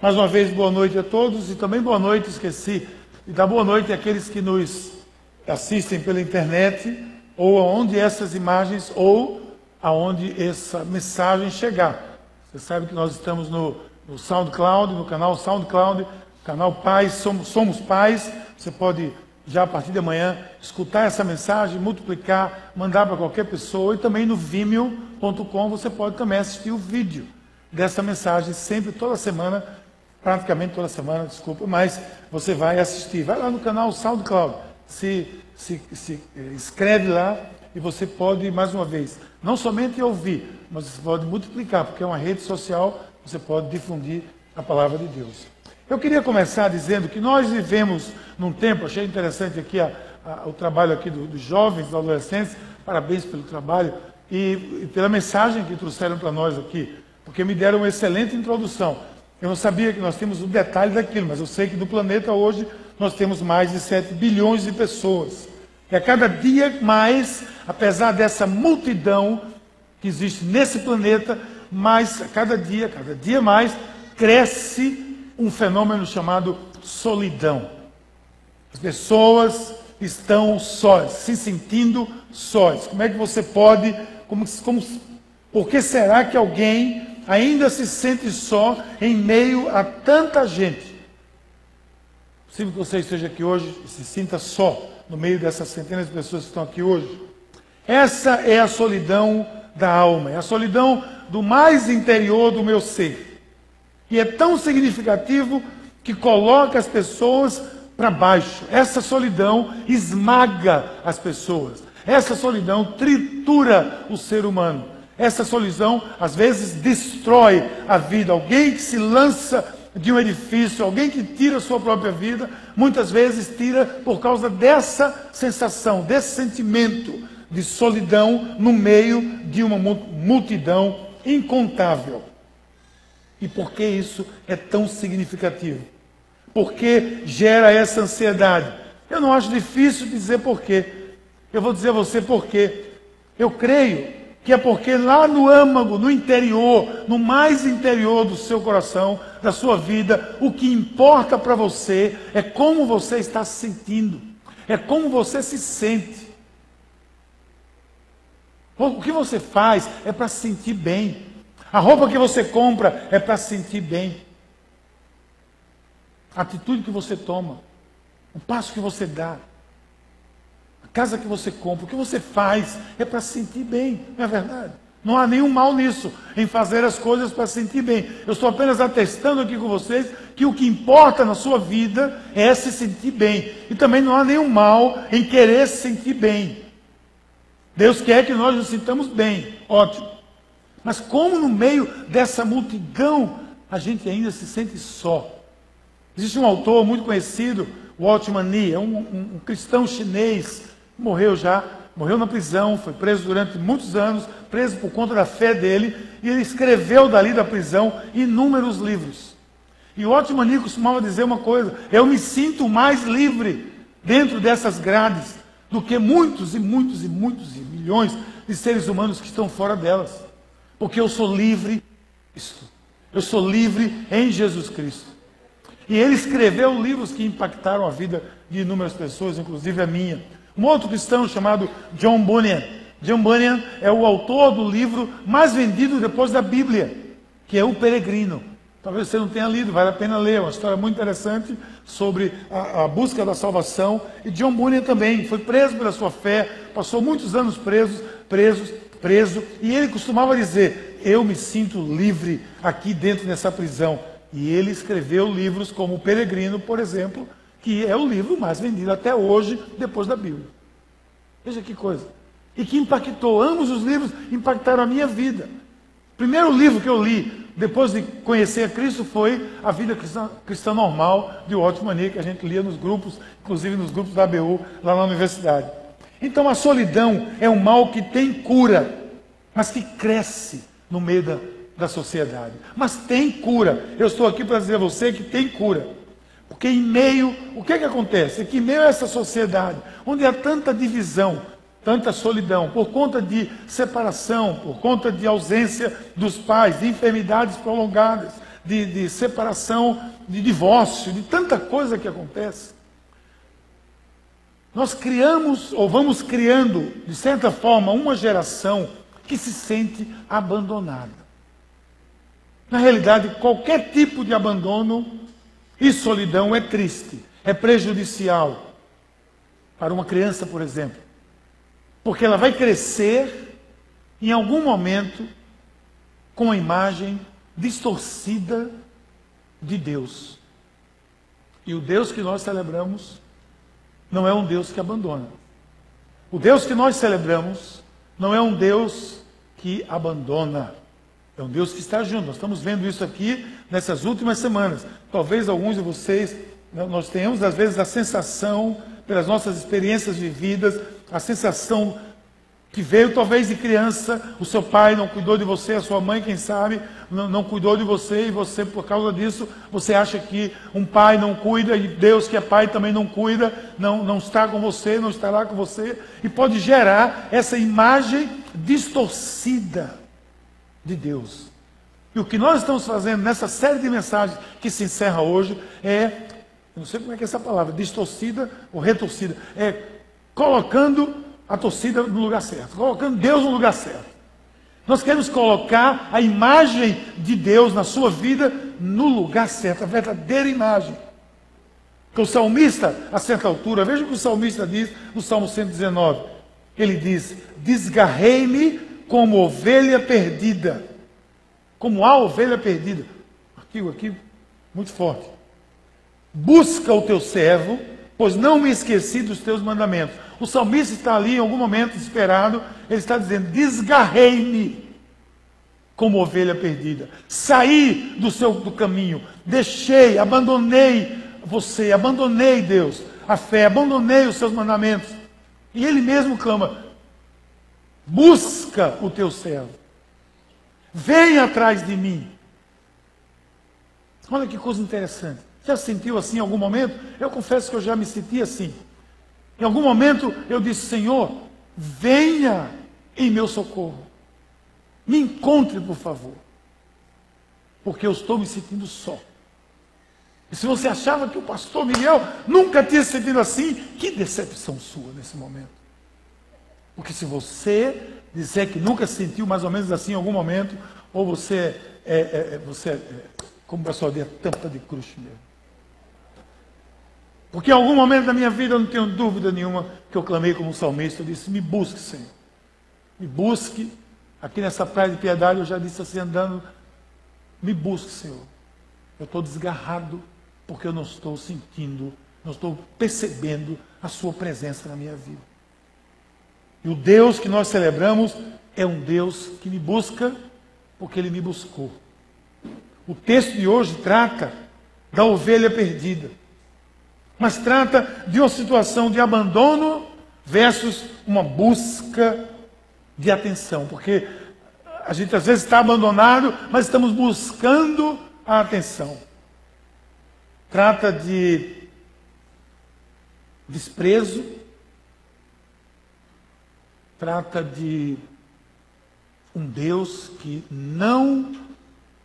Mais uma vez, boa noite a todos e também boa noite, esqueci, e dar boa noite àqueles que nos assistem pela internet ou aonde essas imagens ou aonde essa mensagem chegar. Você sabe que nós estamos no, no SoundCloud, no canal SoundCloud, canal Pais, somos, somos Pais. Você pode já a partir de amanhã escutar essa mensagem, multiplicar, mandar para qualquer pessoa e também no vimeo.com você pode também assistir o vídeo dessa mensagem sempre toda semana praticamente toda semana, desculpa, mas você vai assistir. Vai lá no canal SoundCloud, se, se, se eh, inscreve lá e você pode, mais uma vez, não somente ouvir, mas você pode multiplicar, porque é uma rede social, você pode difundir a palavra de Deus. Eu queria começar dizendo que nós vivemos num tempo, achei interessante aqui a, a, o trabalho aqui do, dos jovens, dos adolescentes, parabéns pelo trabalho e, e pela mensagem que trouxeram para nós aqui, porque me deram uma excelente introdução. Eu não sabia que nós temos o detalhe daquilo, mas eu sei que no planeta hoje nós temos mais de 7 bilhões de pessoas. E a cada dia mais, apesar dessa multidão que existe nesse planeta, mais a cada dia, cada dia mais, cresce um fenômeno chamado solidão. As pessoas estão sós, se sentindo sós. Como é que você pode, como, como, por que será que alguém ainda se sente só em meio a tanta gente. É possível que você esteja aqui hoje e se sinta só no meio dessas centenas de pessoas que estão aqui hoje. Essa é a solidão da alma, é a solidão do mais interior do meu ser. E é tão significativo que coloca as pessoas para baixo. Essa solidão esmaga as pessoas. Essa solidão tritura o ser humano. Essa solidão às vezes destrói a vida. Alguém que se lança de um edifício, alguém que tira a sua própria vida, muitas vezes tira por causa dessa sensação, desse sentimento de solidão no meio de uma multidão incontável. E por que isso é tão significativo? Por que gera essa ansiedade? Eu não acho difícil dizer por quê. Eu vou dizer a você por quê. Eu creio que é porque lá no âmago, no interior, no mais interior do seu coração, da sua vida, o que importa para você é como você está se sentindo, é como você se sente. O que você faz é para se sentir bem. A roupa que você compra é para se sentir bem. A atitude que você toma, o passo que você dá, casa que você compra, o que você faz é para se sentir bem, não é verdade? Não há nenhum mal nisso, em fazer as coisas para se sentir bem. Eu estou apenas atestando aqui com vocês que o que importa na sua vida é se sentir bem. E também não há nenhum mal em querer se sentir bem. Deus quer que nós nos sintamos bem, ótimo. Mas como no meio dessa multidão a gente ainda se sente só? Existe um autor muito conhecido, Walt Mani, é um, um, um cristão chinês morreu já, morreu na prisão, foi preso durante muitos anos, preso por conta da fé dele, e ele escreveu dali da prisão inúmeros livros. E o Otmani costumava dizer uma coisa: eu me sinto mais livre dentro dessas grades do que muitos e muitos e muitos e milhões de seres humanos que estão fora delas. Porque eu sou livre, eu sou livre em Jesus Cristo. E ele escreveu livros que impactaram a vida de inúmeras pessoas, inclusive a minha. Um outro cristão chamado John Bunyan. John Bunyan é o autor do livro mais vendido depois da Bíblia, que é O Peregrino. Talvez você não tenha lido, vale a pena ler, é uma história muito interessante sobre a, a, busca da salvação. E John Bunyan também foi preso pela sua fé, passou muitos anos preso, preso, preso, e ele costumava dizer: Eu me sinto livre aqui dentro dessa prisão. E ele escreveu livros como O Peregrino, por exemplo, que é o livro mais vendido até hoje, depois da Bíblia. Veja que coisa. E que impactou, ambos os livros impactaram a minha vida. O primeiro livro que eu li, depois de conhecer a Cristo, foi A Vida Cristã, Cristã Normal, de Walter Mania, que a gente lia nos grupos, inclusive nos grupos da ABU, lá na universidade. Então a solidão é um mal que tem cura, mas que cresce no meio da, da sociedade. Mas tem cura. Eu estou aqui para dizer a você que tem cura. Porque em meio, o que, é que acontece? É que em meio a essa sociedade, onde há tanta divisão, tanta solidão, por conta de separação, por conta de ausência dos pais, de enfermidades prolongadas, de, de separação, de divórcio, de tanta coisa que acontece. Nós criamos, ou vamos criando, de certa forma, uma geração que se sente abandonada. Na realidade, qualquer tipo de abandono e solidão é triste, é prejudicial para uma criança, por exemplo. Porque ela vai crescer em algum momento com a imagem distorcida de Deus. E o Deus que nós celebramos não é um Deus que abandona. O Deus que nós celebramos não é um Deus que abandona. É um Deus que está junto. Nós estamos vendo isso aqui nessas últimas semanas. Talvez alguns de vocês, né, nós tenhamos às vezes a sensação, pelas nossas experiências vividas, a sensação que veio talvez de criança, o seu pai não cuidou de você, a sua mãe, quem sabe, não, não, cuidou de você, e você, por causa disso, você acha que um pai não cuida, e Deus, que é pai, também não cuida, não, não está com você, não estará com você, e pode gerar essa imagem distorcida de Deus. E o que nós estamos fazendo nessa série de mensagens que se encerra hoje é, não sei como é que é essa palavra, distorcida ou retorcida, é colocando a torcida no lugar certo, colocando Deus no lugar certo. Nós queremos colocar a imagem de Deus na sua vida no lugar certo, a verdadeira imagem. Que o salmista, a certa altura, veja o que o salmista diz no Salmo 119. Ele diz: Desgarrei-me como ovelha perdida. Como a ovelha perdida. Artigo aqui muito forte. Busca o teu servo, pois não me esqueci dos teus mandamentos. O salmista está ali em algum momento desesperado, ele está dizendo: desgarrei-me como ovelha perdida, saí do seu do caminho, deixei, abandonei você, abandonei Deus, a fé, abandonei os seus mandamentos. E ele mesmo clama: busca o teu servo, vem atrás de mim. Olha que coisa interessante. Já sentiu assim em algum momento? Eu confesso que eu já me senti assim. Em algum momento eu disse: Senhor, venha em meu socorro. Me encontre, por favor. Porque eu estou me sentindo só. E se você achava que o pastor Miguel nunca tinha se sentido assim, que decepção sua nesse momento. Porque se você disser que nunca se sentiu mais ou menos assim em algum momento, ou você é, é, é você é, como o pessoal diz, tampa de cruz mesmo. Porque em algum momento da minha vida eu não tenho dúvida nenhuma que eu clamei como salmista, eu disse, me busque, Senhor. Me busque. Aqui nessa praia de piedade eu já disse assim, andando, me busque, Senhor. Eu estou desgarrado porque eu não estou sentindo, não estou percebendo a sua presença na minha vida. E o Deus que nós celebramos é um Deus que me busca porque ele me buscou. O texto de hoje trata da ovelha perdida mas trata de uma situação de abandono versus uma busca de atenção, porque a gente às vezes está abandonado, mas estamos buscando a atenção. Trata de desprezo, trata de um Deus que não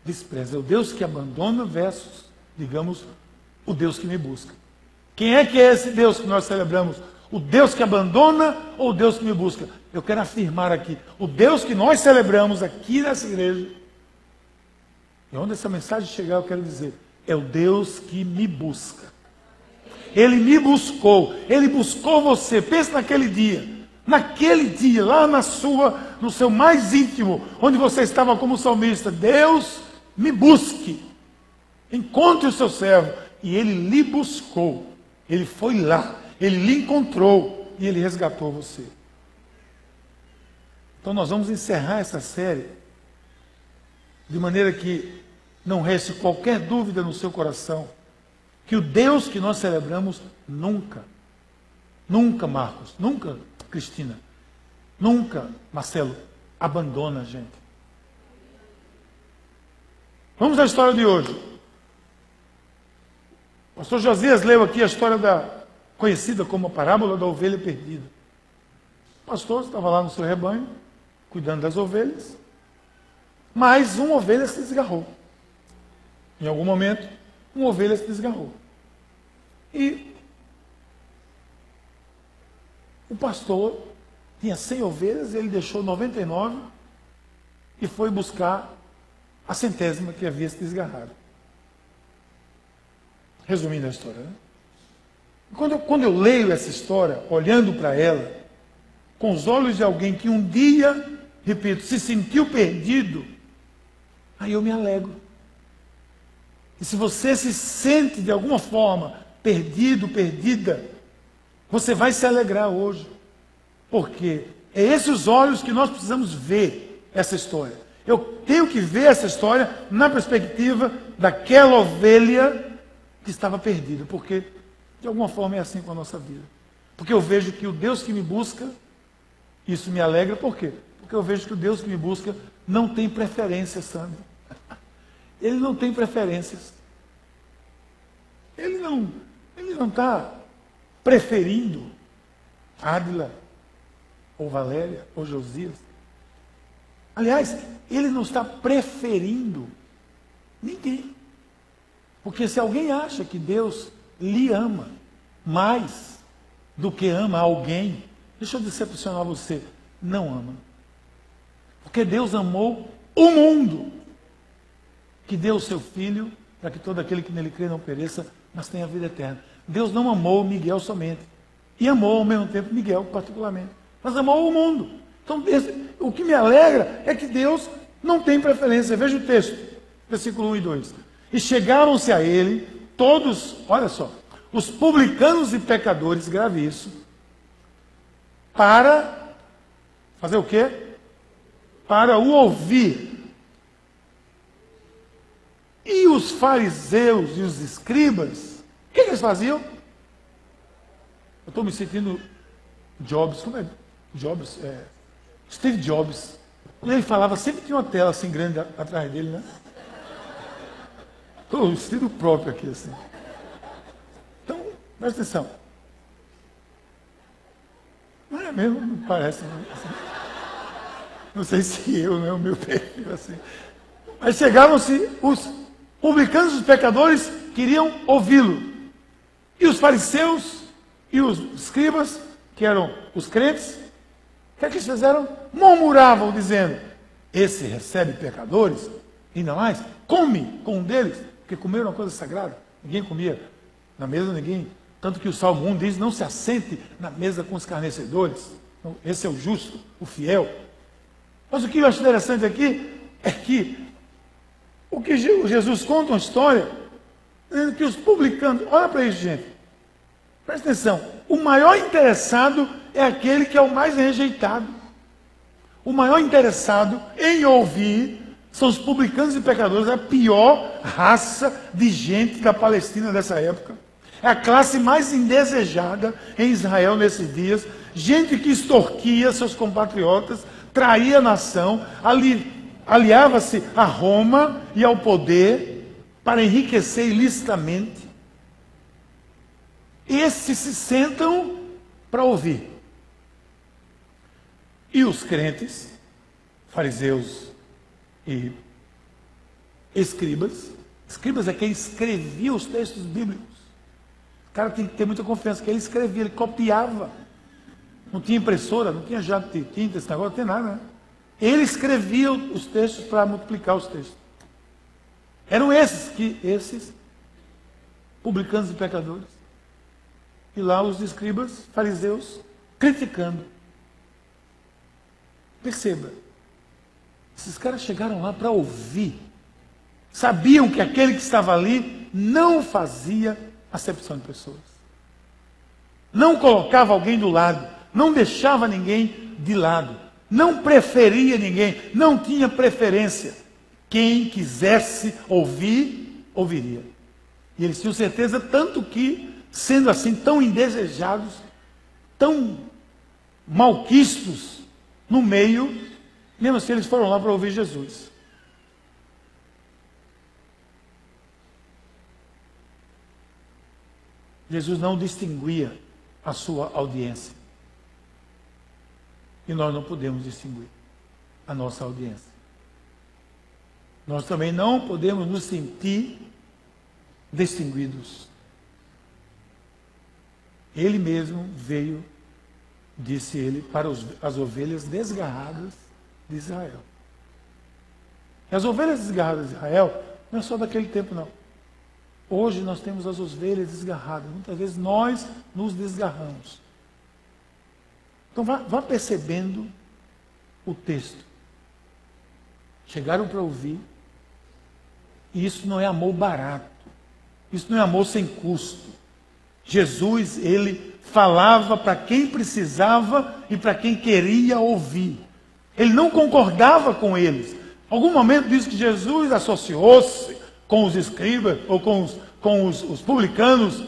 despreza, é o Deus que abandona versus, digamos, o Deus que me busca. Quem é que é esse Deus que nós celebramos? O Deus que abandona ou o Deus que me busca? Eu quero afirmar aqui: o Deus que nós celebramos aqui nessa igreja, e onde essa mensagem chegar, eu quero dizer, é o Deus que me busca. Ele me buscou, ele buscou você. Pensa naquele dia, naquele dia, lá na sua, no seu mais íntimo, onde você estava como salmista. Deus me busque, encontre o seu servo, e ele lhe buscou. Ele foi lá, ele lhe encontrou e ele resgatou você. Então nós vamos encerrar essa série de maneira que não reste qualquer dúvida no seu coração que o Deus que nós celebramos nunca, nunca, Marcos, nunca, Cristina, nunca, Marcelo, abandona a gente. Vamos à história de hoje. O pastor Josias leu aqui a história da conhecida como a parábola da ovelha perdida. O pastor estava lá no seu rebanho, cuidando das ovelhas, mas uma ovelha se desgarrou. Em algum momento, uma ovelha se desgarrou. E o pastor tinha 100 ovelhas, ele deixou 99 e foi buscar a centésima que havia se desgarrado. Resumindo a história, né? Quando eu, quando eu leio essa história, olhando para ela, com os olhos de alguém que um dia, repito, se sentiu perdido, aí eu me alegro. E se você se sente de alguma forma perdido, perdida, você vai se alegrar hoje. Porque é esses olhos que nós precisamos ver essa história. Eu tenho que ver essa história na perspectiva daquela ovelha que estava perdida, porque de alguma forma é assim com a nossa vida. Porque eu vejo que o Deus que me busca, isso me alegra, por quê? Porque eu vejo que o Deus que me busca não tem preferências, Sandro. Ele não tem preferências. Ele não ele não está preferindo Ádila, ou Valéria, ou Josias. Aliás, ele não está preferindo ninguém. Porque se alguém acha que Deus lhe ama mais do que ama alguém, deixa eu decepcionar você, não ama. Porque Deus amou o mundo, que deu o seu filho para que todo aquele que nele crê não pereça, mas tenha vida eterna. Deus não amou Miguel somente, e amou ao mesmo tempo Miguel particularmente, mas amou o mundo. Então, esse, o que me alegra é que Deus não tem preferência. Veja o texto, versículo 1 e 2. E chegaram-se a ele todos, olha só, os publicanos e pecadores, grave isso, para fazer o quê? Para o ouvir. E os fariseus e os escribas, que, que eles faziam? Eu estou me sentindo Jobs, como é? Jobs, é, Steve Jobs. Quando ele falava, sempre tinha uma tela assim grande atrás dele, né? Estou vestido próprio aqui, assim. Então, presta atenção. Não é mesmo, não parece. Não, assim. não sei se eu, não é o meu perfil, assim. Mas chegavam-se os publicanos os pecadores queriam ouvi-lo. E os fariseus e os escribas, que eram os crentes, o que é que eles fizeram? Murmuravam, dizendo: Esse recebe pecadores, ainda mais, come com um deles. Porque comer uma coisa sagrada. Ninguém comia na mesa, ninguém. Tanto que o Salmo 1 diz: não se assente na mesa com os carnecedores. Então, esse é o justo, o fiel. Mas o que eu acho interessante aqui é que o que Jesus conta uma história, que os publicanos, olha para isso, gente. Presta atenção. O maior interessado é aquele que é o mais rejeitado. O maior interessado em ouvir são os publicanos e pecadores, a pior raça de gente da Palestina dessa época. É a classe mais indesejada em Israel nesses dias. Gente que extorquia seus compatriotas, traía a nação, ali, aliava-se a Roma e ao poder para enriquecer ilicitamente. Esses se sentam para ouvir. E os crentes, fariseus e escribas. Escribas é quem escrevia os textos bíblicos. O cara tem que ter muita confiança, que ele escrevia, ele copiava. Não tinha impressora, não tinha jato de tinta, esse negócio, não tem nada. Né? Ele escrevia os textos para multiplicar os textos. Eram esses que, esses, publicanos e pecadores. E lá os escribas, fariseus, criticando. Perceba, esses caras chegaram lá para ouvir. Sabiam que aquele que estava ali não fazia acepção de pessoas. Não colocava alguém do lado, não deixava ninguém de lado, não preferia ninguém, não tinha preferência. Quem quisesse ouvir, ouviria. E eles tinham certeza, tanto que, sendo assim tão indesejados, tão malquistos no meio, mesmo assim, eles foram lá para ouvir Jesus. Jesus não distinguia a sua audiência. E nós não podemos distinguir a nossa audiência. Nós também não podemos nos sentir distinguidos. Ele mesmo veio, disse ele, para os, as ovelhas desgarradas de Israel. E as ovelhas desgarradas de Israel não é só daquele tempo, não. Hoje nós temos as ovelhas desgarradas. Muitas vezes nós nos desgarramos. Então vá, vá percebendo o texto. Chegaram para ouvir. E isso não é amor barato. Isso não é amor sem custo. Jesus, ele falava para quem precisava e para quem queria ouvir. Ele não concordava com eles. Algum momento diz que Jesus associou-se com os escribas ou com os, com os, os publicanos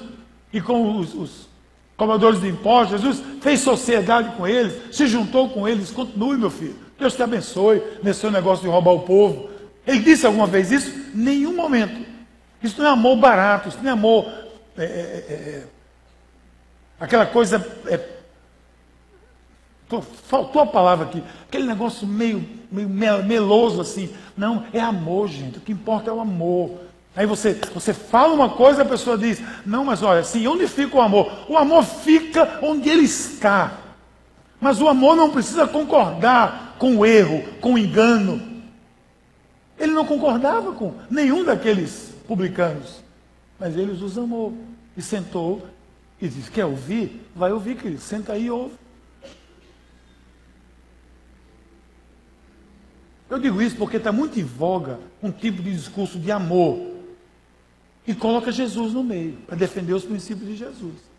e com os, os cobradores de impostos. Jesus fez sociedade com eles, se juntou com eles. Continue, meu filho. Deus te abençoe nesse seu negócio de roubar o povo. Ele disse alguma vez isso? Nenhum momento. Isso não é amor barato, isso não é amor. É, é, é, é aquela coisa. É, faltou a palavra aqui. Aquele negócio meio, meio meloso assim. Não, é amor, gente. O que importa é o amor. Aí você, você fala uma coisa, a pessoa diz: Não, mas olha, assim, onde fica o amor? O amor fica onde ele está. Mas o amor não precisa concordar com o erro, com o engano. Ele não concordava com nenhum daqueles publicanos. Mas ele os amou. E sentou e disse: Quer ouvir? Vai ouvir, querido. Senta aí e ouve. Eu digo isso porque está muito em voga um tipo de discurso de amor e coloca Jesus no meio para defender os princípios de Jesus.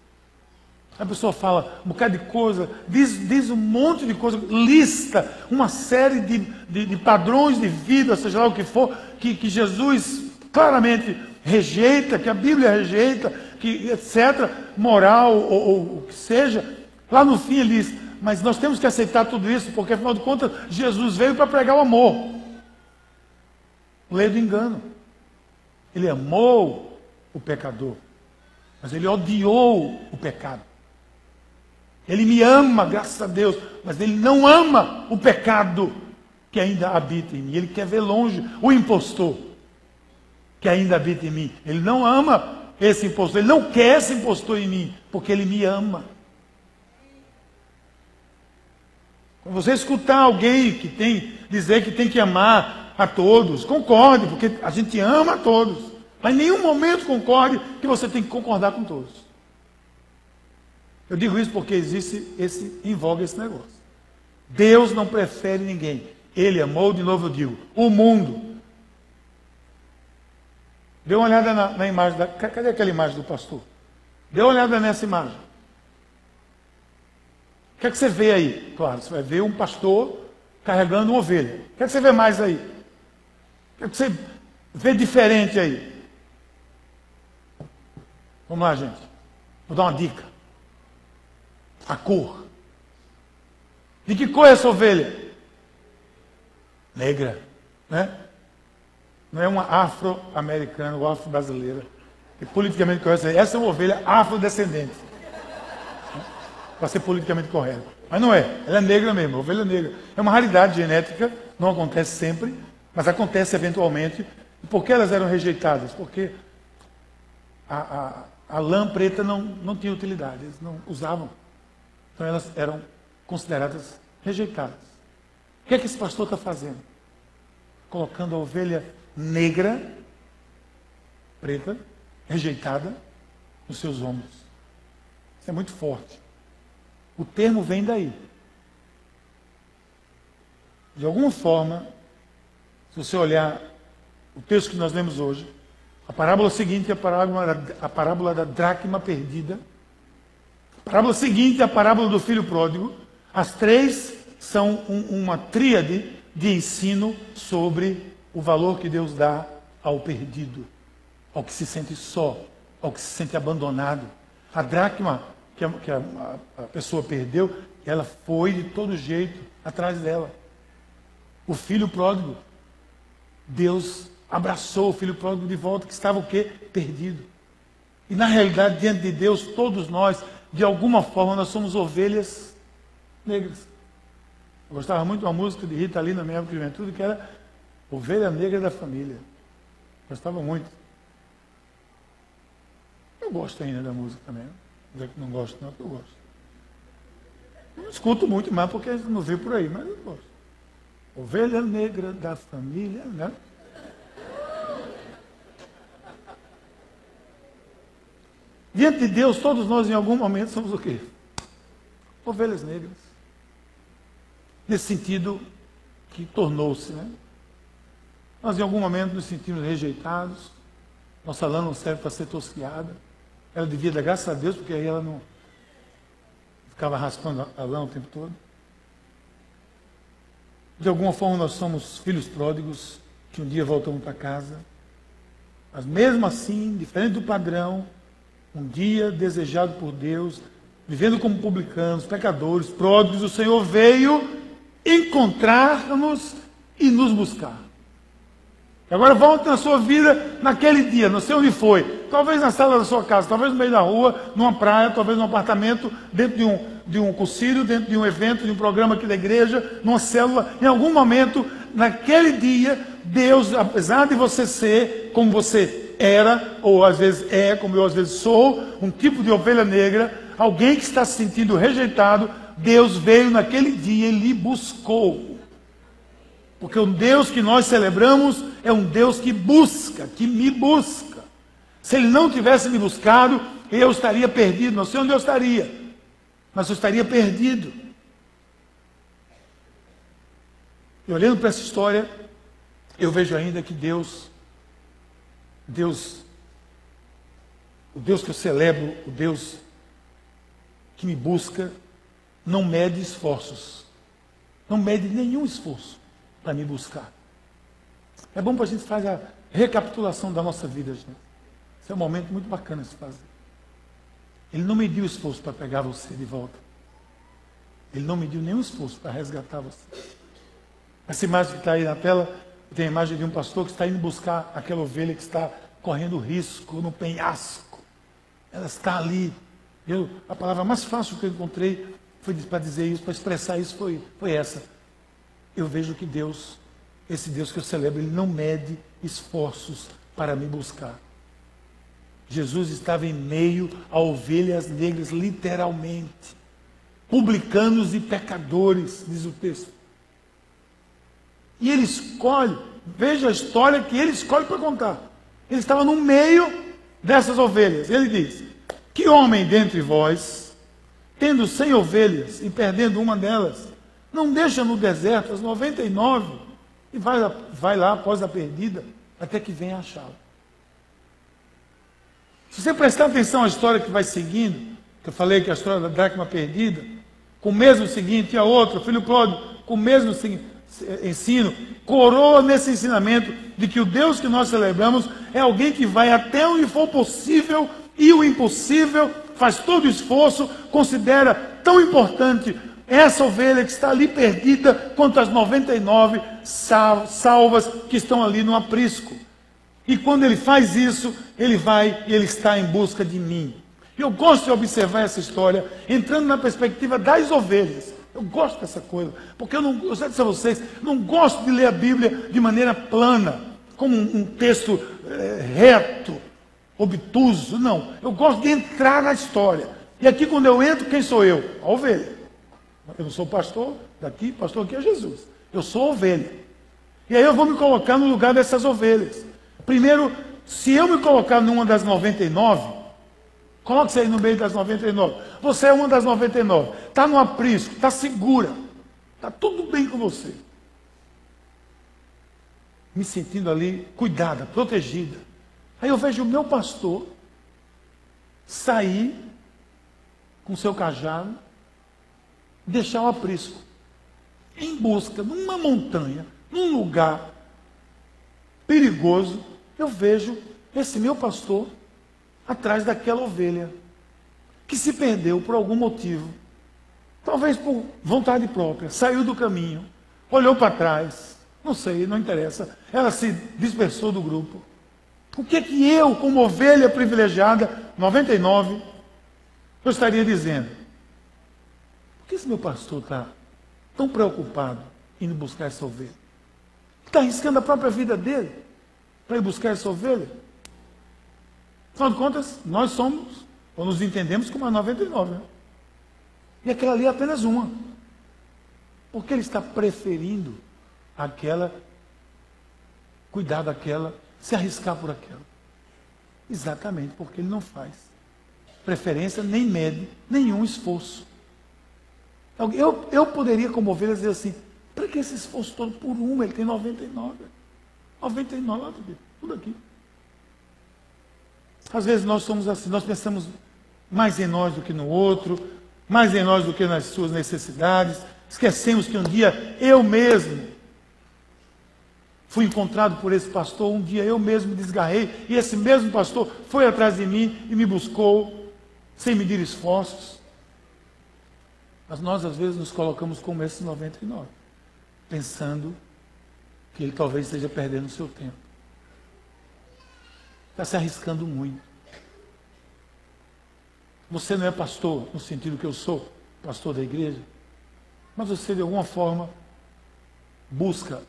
A pessoa fala um bocado de coisa, diz, diz um monte de coisa, lista uma série de, de, de padrões de vida, seja lá o que for, que, que Jesus claramente rejeita, que a Bíblia rejeita, que etc., moral ou, ou o que seja. Lá no fim ele diz, mas nós temos que aceitar tudo isso, porque afinal de contas Jesus veio para pregar o amor. Lei do engano. Ele amou o pecador, mas ele odiou o pecado. Ele me ama, graças a Deus, mas ele não ama o pecado que ainda habita em mim. Ele quer ver longe o impostor que ainda habita em mim. Ele não ama esse impostor, ele não quer esse impostor em mim, porque ele me ama. Quando você escutar alguém que tem dizer que tem que amar a todos. Concorde, porque a gente ama a todos. Mas em nenhum momento concorde que você tem que concordar com todos. Eu digo isso porque existe esse, voga esse negócio. Deus não prefere ninguém. Ele amou, de novo eu digo, o mundo. Dê uma olhada na, na imagem. Da, cadê aquela imagem do pastor? Dê uma olhada nessa imagem. O que é que você vê aí? Claro, você vai ver um pastor carregando uma ovelha. O que é que você vê mais aí? O que você vê diferente aí? Vamos lá, gente. Vou dar uma dica. A cor. De que cor é essa ovelha? Negra. Né? Não é uma afro-americana ou afro-brasileira. Que politicamente correta. Essa é uma ovelha afrodescendente. Para ser politicamente correto. Mas não é. Ela é negra mesmo, ovelha negra. É uma raridade genética, não acontece sempre, mas acontece eventualmente. E por que elas eram rejeitadas? Porque a, a, a lã preta não, não tinha utilidade, eles não usavam. Então elas eram consideradas rejeitadas. O que é que esse pastor está fazendo? Colocando a ovelha negra, preta, rejeitada, nos seus ombros. Isso é muito forte. O termo vem daí. De alguma forma, se você olhar o texto que nós lemos hoje, a parábola seguinte é a parábola, a parábola da dracma perdida. Parábola seguinte a parábola do filho pródigo. As três são um, uma tríade de ensino sobre o valor que Deus dá ao perdido, ao que se sente só, ao que se sente abandonado. A dracma que a, que a, a pessoa perdeu, ela foi de todo jeito atrás dela. O filho pródigo Deus abraçou o filho pródigo de volta, que estava o quê? Perdido. E na realidade, diante de Deus, todos nós, de alguma forma, nós somos ovelhas negras. Eu gostava muito de uma música de Rita ali na minha época de juventude, que era Ovelha Negra da Família. Gostava muito. Eu gosto ainda da música também. Não que não gosto, não, que eu gosto. Não escuto muito mais porque não vê por aí, mas eu gosto. Ovelha negra da família, né? Diante de Deus, todos nós em algum momento somos o quê? Ovelhas negras. Nesse sentido que tornou-se, né? Nós em algum momento nos sentimos rejeitados. Nossa lã não serve para ser tosquiada. Ela devia dar graças a Deus, porque aí ela não ficava raspando a lã o tempo todo. De alguma forma nós somos filhos pródigos que um dia voltamos para casa. Mas mesmo assim, diferente do padrão, um dia desejado por Deus, vivendo como publicanos, pecadores, pródigos, o Senhor veio encontrar-nos e nos buscar. Agora volte na sua vida naquele dia, não sei onde foi. Talvez na sala da sua casa, talvez no meio da rua, numa praia, talvez num apartamento, dentro de um, de um concílio, dentro de um evento, de um programa aqui da igreja, numa célula. Em algum momento, naquele dia, Deus, apesar de você ser como você era, ou às vezes é, como eu às vezes sou, um tipo de ovelha negra, alguém que está se sentindo rejeitado, Deus veio naquele dia e lhe buscou. Porque o Deus que nós celebramos é um Deus que busca, que me busca. Se ele não tivesse me buscado, eu estaria perdido. Não sei onde eu estaria, mas eu estaria perdido. E olhando para essa história, eu vejo ainda que Deus Deus, o Deus que eu celebro, o Deus que me busca, não mede esforços. Não mede nenhum esforço para me buscar. É bom para a gente fazer a recapitulação da nossa vida, gente. Esse é um momento muito bacana de fazer. Ele não mediu esforço para pegar você de volta. Ele não mediu nenhum esforço para resgatar você. Essa imagem que está aí na tela tem a imagem de um pastor que está indo buscar aquela ovelha que está correndo risco no penhasco. Ela está ali. Eu, a palavra mais fácil que eu encontrei foi para dizer isso, para expressar isso, foi, foi essa. Eu vejo que Deus, esse Deus que eu celebro, ele não mede esforços para me buscar. Jesus estava em meio a ovelhas negras, literalmente. Publicanos e pecadores, diz o texto. E ele escolhe, veja a história que ele escolhe para contar. Ele estava no meio dessas ovelhas. Ele diz: Que homem dentre vós, tendo cem ovelhas e perdendo uma delas, não deixa no deserto as 99 e vai, vai lá após a perdida até que venha achá-la? Se você prestar atenção à história que vai seguindo, que eu falei que a história da dracma perdida, com o mesmo seguinte, e a outra, filho pródigo, com o mesmo ensino, coroa nesse ensinamento de que o Deus que nós celebramos é alguém que vai até onde for possível e o impossível, faz todo o esforço, considera tão importante essa ovelha que está ali perdida quanto as 99 salvas que estão ali no aprisco. E quando ele faz isso, ele vai e ele está em busca de mim. Eu gosto de observar essa história entrando na perspectiva das ovelhas. Eu gosto dessa coisa, porque eu não, eu sei dizer a vocês, não gosto de ler a Bíblia de maneira plana, como um, um texto é, reto, obtuso, não. Eu gosto de entrar na história. E aqui quando eu entro, quem sou eu? A ovelha. Eu não sou pastor daqui, pastor aqui é Jesus. Eu sou ovelha. E aí eu vou me colocar no lugar dessas ovelhas. Primeiro, se eu me colocar numa das 99, Coloque-se aí no meio das 99. Você é uma das 99. Está no aprisco, está segura. Está tudo bem com você. Me sentindo ali cuidada, protegida. Aí eu vejo o meu pastor sair com seu cajado, deixar o aprisco, em busca, numa montanha, num lugar perigoso, eu vejo esse meu pastor atrás daquela ovelha que se perdeu por algum motivo, talvez por vontade própria, saiu do caminho, olhou para trás, não sei, não interessa, ela se dispersou do grupo. O que é que eu, como ovelha privilegiada, 99, eu estaria dizendo? Por que esse meu pastor está tão preocupado em buscar essa ovelha? Está arriscando a própria vida dele para ir buscar essa ovelha? Afinal de contas, nós somos, ou nos entendemos como a 99. Né? E aquela ali é apenas uma. Porque ele está preferindo aquela, cuidar daquela, se arriscar por aquela. Exatamente porque ele não faz preferência, nem mede nenhum esforço. Eu, eu poderia, como ovelha, dizer assim: para que esse esforço todo por uma? Ele tem 99. 99, tudo aqui. Às vezes nós somos assim, nós pensamos mais em nós do que no outro, mais em nós do que nas suas necessidades. Esquecemos que um dia eu mesmo fui encontrado por esse pastor, um dia eu mesmo me desgarrei, e esse mesmo pastor foi atrás de mim e me buscou, sem medir esforços. Mas nós às vezes nos colocamos como esses 99, pensando que ele talvez esteja perdendo o seu tempo. Está se arriscando muito. Você não é pastor no sentido que eu sou, pastor da igreja, mas você de alguma forma busca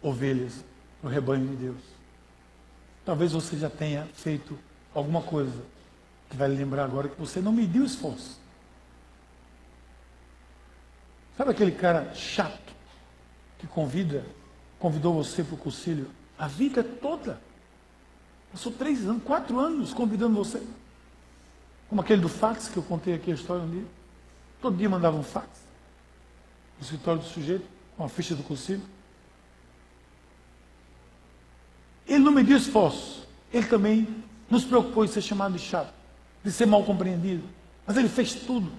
ovelhas no rebanho de Deus. Talvez você já tenha feito alguma coisa que vai lembrar agora que você não mediu esforço. Sabe aquele cara chato que convida, convidou você para o concílio a vida toda? Passou três anos, quatro anos convidando você. Como aquele do fax que eu contei aqui a história dia. Todo dia mandava um fax no escritório do sujeito, com a ficha do concílio. Ele não mediu esforço. Ele também nos preocupou em ser chamado de chato, de ser mal compreendido. Mas ele fez tudo.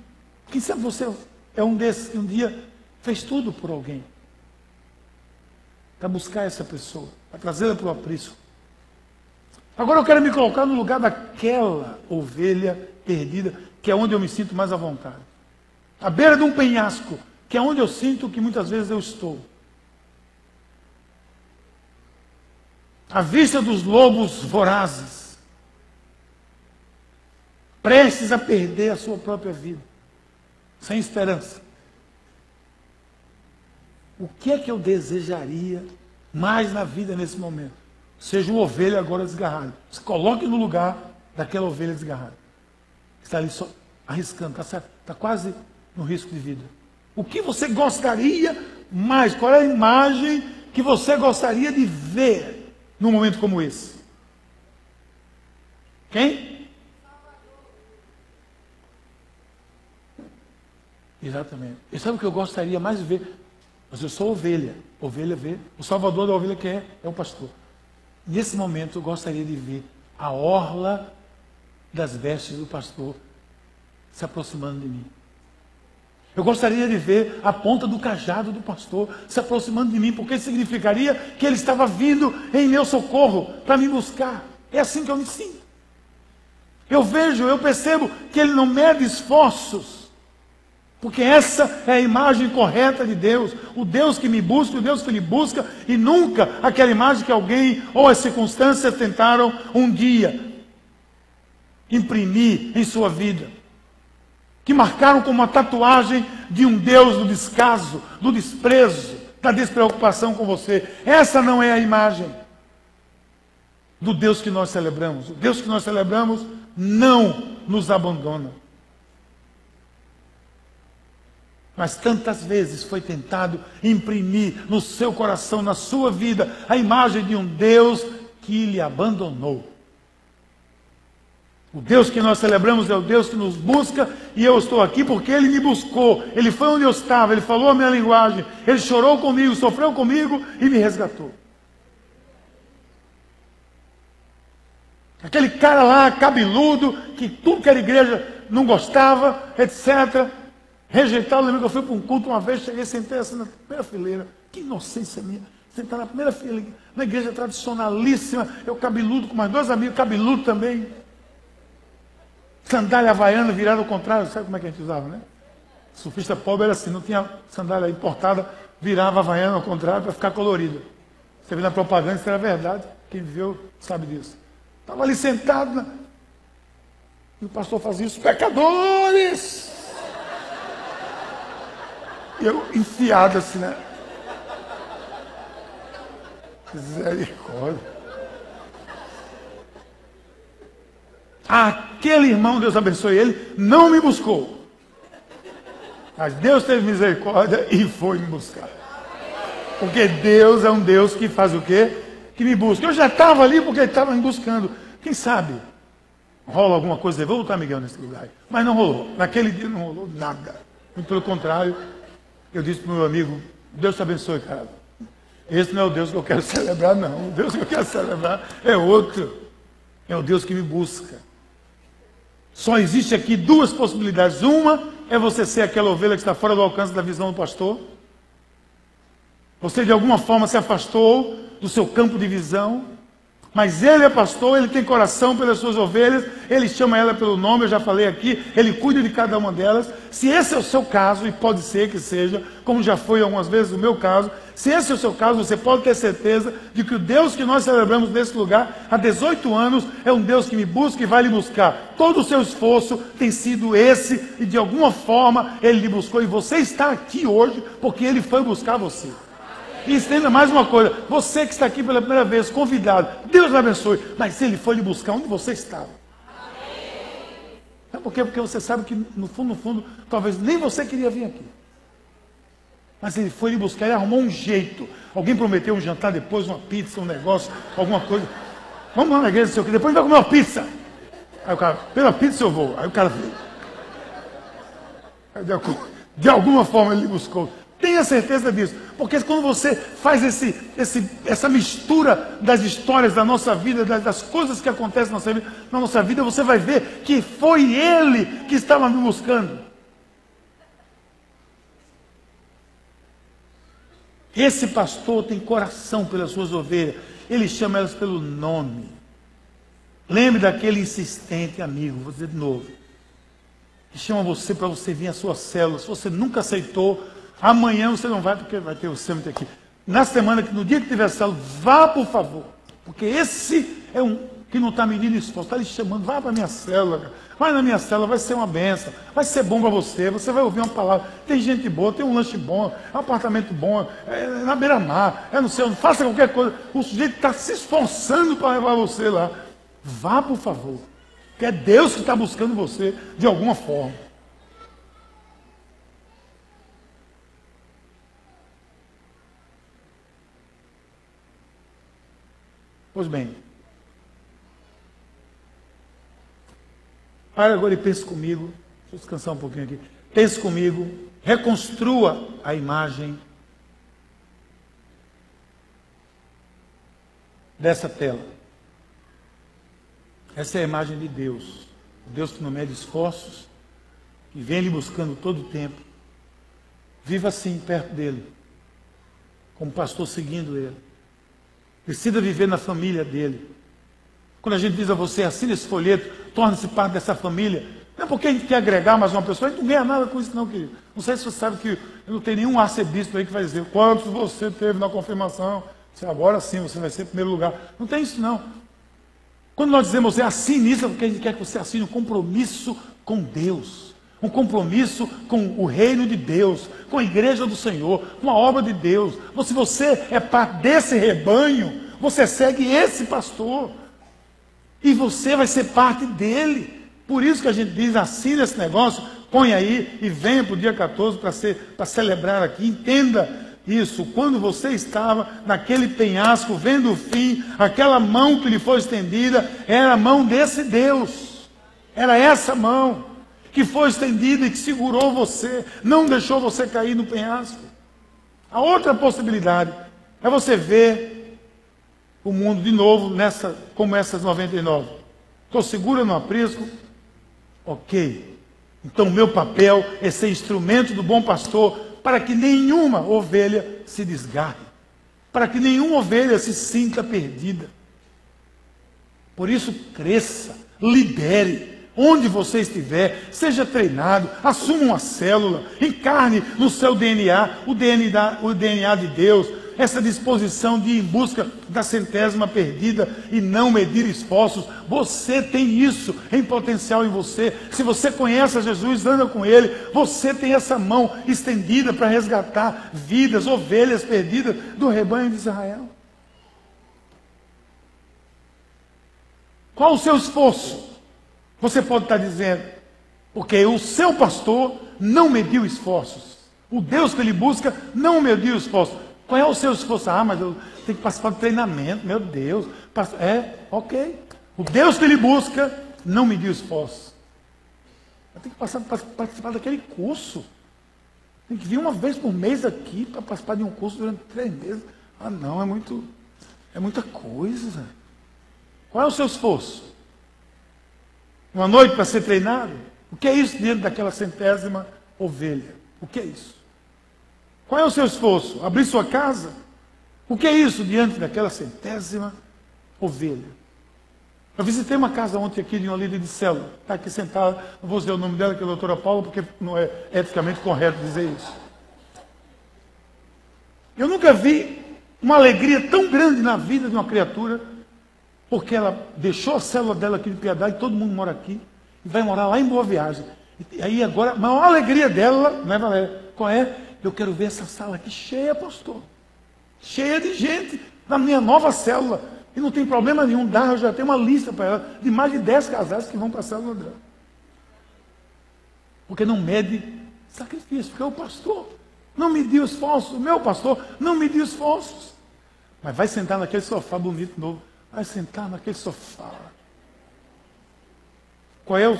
Quem sabe você é um desses que um dia fez tudo por alguém. Para buscar essa pessoa, para trazê-la para o aprisco. Agora eu quero me colocar no lugar daquela ovelha perdida, que é onde eu me sinto mais à vontade. À beira de um penhasco, que é onde eu sinto que muitas vezes eu estou. à vista dos lobos vorazes, prestes a perder a sua própria vida, sem esperança. O que é que eu desejaria mais na vida nesse momento? Seja uma ovelha agora desgarrada. Se coloque no lugar daquela ovelha desgarrada. Está ali só arriscando, está, está quase no risco de vida. O que você gostaria mais? Qual é a imagem que você gostaria de ver num momento como esse? Quem? Exatamente. E sabe o que eu gostaria mais de ver? Mas eu sou ovelha. Ovelha vê. O salvador da ovelha que é? É o pastor. Nesse momento eu gostaria de ver a orla das vestes do pastor se aproximando de mim. Eu gostaria de ver a ponta do cajado do pastor se aproximando de mim, porque significaria que ele estava vindo em meu socorro para me buscar. É assim que eu me sinto. Eu vejo, eu percebo que ele não mede esforços, porque essa é a imagem correta de Deus, o Deus que me busca, o Deus que me busca, e nunca aquela imagem que alguém ou as circunstâncias tentaram um dia imprimir em sua vida que marcaram como uma tatuagem de um Deus do descaso, do desprezo, da despreocupação com você. Essa não é a imagem do Deus que nós celebramos. O Deus que nós celebramos não nos abandona. Mas tantas vezes foi tentado imprimir no seu coração, na sua vida, a imagem de um Deus que lhe abandonou. O Deus que nós celebramos é o Deus que nos busca e eu estou aqui porque Ele me buscou. Ele foi onde eu estava, Ele falou a minha linguagem, Ele chorou comigo, sofreu comigo e me resgatou. Aquele cara lá, cabeludo, que tudo que era igreja não gostava, etc. Rejeitado, lembro que eu fui para um culto uma vez, cheguei, sentei assim na primeira fileira. Que inocência minha. Sentar na primeira fileira, na igreja tradicionalíssima, eu cabeludo, com mais dois amigos, cabeludo também. Sandália havaiana virada ao contrário, sabe como é que a gente usava, né? Sufista pobre era assim, não tinha sandália importada, virava havaiana ao contrário para ficar colorida. Você viu na propaganda, isso era verdade. Quem viu sabe disso. Estava ali sentado, né? e o pastor fazia isso, pecadores! Eu enfiado assim, né? Misericórdia. Aquele irmão, Deus abençoe ele, não me buscou. Mas Deus teve misericórdia e foi me buscar. Porque Deus é um Deus que faz o quê? Que me busca. Eu já estava ali porque ele estava me buscando. Quem sabe rola alguma coisa, vou voltar Miguel nesse lugar. Mas não rolou. Naquele dia não rolou nada. Muito pelo contrário, eu disse para o meu amigo, Deus te abençoe, cara. Esse não é o Deus que eu quero celebrar, não. O Deus que eu quero celebrar é outro. É o Deus que me busca. Só existe aqui duas possibilidades. Uma é você ser aquela ovelha que está fora do alcance da visão do pastor. Você de alguma forma se afastou do seu campo de visão. Mas ele é pastor, ele tem coração pelas suas ovelhas, ele chama ela pelo nome, eu já falei aqui, ele cuida de cada uma delas. Se esse é o seu caso, e pode ser que seja, como já foi algumas vezes o meu caso, se esse é o seu caso, você pode ter certeza de que o Deus que nós celebramos nesse lugar há 18 anos é um Deus que me busca e vai lhe buscar. Todo o seu esforço tem sido esse, e de alguma forma ele lhe buscou, e você está aqui hoje porque ele foi buscar você. E entenda mais uma coisa: você que está aqui pela primeira vez, convidado, Deus abençoe, mas ele foi lhe buscar onde você estava. É por quê? Porque você sabe que no fundo, no fundo, talvez nem você queria vir aqui. Mas ele foi lhe buscar, ele arrumou um jeito. Alguém prometeu um jantar depois, uma pizza, um negócio, alguma coisa. Vamos lá na igreja, seu que depois vai comer uma pizza. Aí o cara, pela pizza eu vou. Aí o cara de alguma forma ele buscou. Tenha certeza disso. Porque quando você faz esse, esse, essa mistura das histórias da nossa vida, das, das coisas que acontecem na nossa, vida, na nossa vida, você vai ver que foi Ele que estava me buscando. Esse pastor tem coração pelas suas ovelhas. Ele chama elas pelo nome. Lembre daquele insistente amigo, vou dizer de novo, que chama você para você vir à sua célula. Se você nunca aceitou, Amanhã você não vai porque vai ter o SEMT aqui. Na semana, que no dia que tiver célula, vá por favor. Porque esse é um que não está medindo esforço, está lhe chamando, vá para a minha célula, vai na minha célula, vai ser uma benção, vai ser bom para você, você vai ouvir uma palavra, tem gente boa, tem um lanche bom, é um apartamento bom, é na beira-mar, é no céu, faça qualquer coisa, o sujeito está se esforçando para levar você lá. Vá, por favor, que é Deus que está buscando você de alguma forma. Pois bem, para agora e pense comigo, deixa eu descansar um pouquinho aqui. Pense comigo, reconstrua a imagem dessa tela. Essa é a imagem de Deus. Deus que não mede esforços, que vem lhe buscando todo o tempo. Viva assim perto dele, como pastor seguindo ele. Decida viver na família dele. Quando a gente diz a você, assine esse folheto, torne-se parte dessa família. Não é porque a gente quer agregar mais uma pessoa, a gente não ganha nada com isso, não, querido. Não sei se você sabe que não tem nenhum arcebispo aí que vai dizer quantos você teve na confirmação. Se agora sim você vai ser em primeiro lugar. Não tem isso, não. Quando nós dizemos você assine isso, é porque a gente quer que você assine um compromisso com Deus. Um compromisso com o reino de Deus, com a igreja do Senhor, com a obra de Deus. Se você é parte desse rebanho, você segue esse pastor. E você vai ser parte dele. Por isso que a gente diz, assina esse negócio, põe aí e venha para o dia 14 para celebrar aqui. Entenda isso. Quando você estava naquele penhasco, vendo o fim, aquela mão que lhe foi estendida, era a mão desse Deus. Era essa mão que foi estendida e que segurou você, não deixou você cair no penhasco. A outra possibilidade é você ver o mundo de novo nessa, como essas 99. Estou segura no aprisco? Ok. Então, meu papel é ser instrumento do bom pastor para que nenhuma ovelha se desgarre, para que nenhuma ovelha se sinta perdida. Por isso, cresça, lidere, Onde você estiver, seja treinado, assuma uma célula, encarne no seu DNA o DNA, o DNA de Deus, essa disposição de ir em busca da centésima perdida e não medir esforços. Você tem isso em potencial em você. Se você conhece a Jesus, anda com Ele, você tem essa mão estendida para resgatar vidas, ovelhas perdidas do rebanho de Israel. Qual o seu esforço? Você pode estar dizendo, porque o seu pastor não mediu esforços. O Deus que ele busca não mediu esforços. Qual é o seu esforço? Ah, mas eu tenho que participar do treinamento, meu Deus. É, ok. O Deus que ele busca não mediu esforços. Eu tenho que passar, participar daquele curso. Tem que vir uma vez por mês aqui para participar de um curso durante três meses. Ah, não, é muito, é muita coisa. Qual é o seu esforço? Uma noite para ser treinado? O que é isso diante daquela centésima ovelha? O que é isso? Qual é o seu esforço? Abrir sua casa? O que é isso diante daquela centésima ovelha? Eu visitei uma casa ontem aqui de uma líder de célula. Está aqui sentada, não vou dizer o nome dela, que é a doutora Paula, porque não é eticamente correto dizer isso. Eu nunca vi uma alegria tão grande na vida de uma criatura, porque ela deixou a célula dela aqui de piedade, todo mundo mora aqui, e vai morar lá em Boa Viagem. E aí agora, a maior alegria dela, não é Valéria? Qual é? Eu quero ver essa sala aqui cheia, pastor. Cheia de gente na minha nova célula. E não tem problema nenhum dar, eu já tenho uma lista para ela de mais de 10 casais que vão passar no André. Porque não mede sacrifício, porque o pastor não mediu esforços, o meu pastor não mediu esforços. Mas vai sentar naquele sofá bonito novo, vai sentar naquele sofá. Qual é o,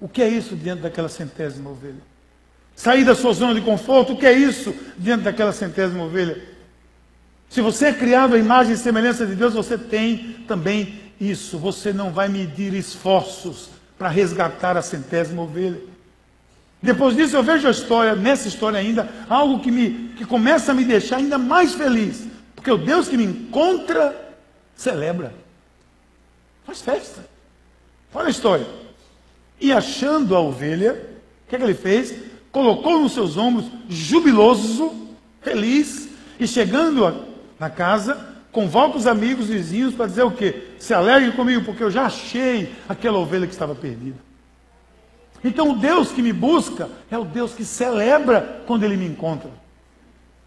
o que é isso diante daquela centésima ovelha? Sair da sua zona de conforto, o que é isso diante daquela centésima ovelha? Se você é criado à imagem e semelhança de Deus, você tem também isso. Você não vai medir esforços para resgatar a centésima ovelha. Depois disso, eu vejo a história, nessa história ainda, algo que, me, que começa a me deixar ainda mais feliz. Porque o Deus que me encontra, celebra. Faz festa. Olha a história. E achando a ovelha, o que, é que ele fez? Colocou nos seus ombros, jubiloso, feliz, e chegando a na casa, convoca os amigos vizinhos para dizer o quê? Se alegrem comigo, porque eu já achei aquela ovelha que estava perdida. Então o Deus que me busca é o Deus que celebra quando ele me encontra.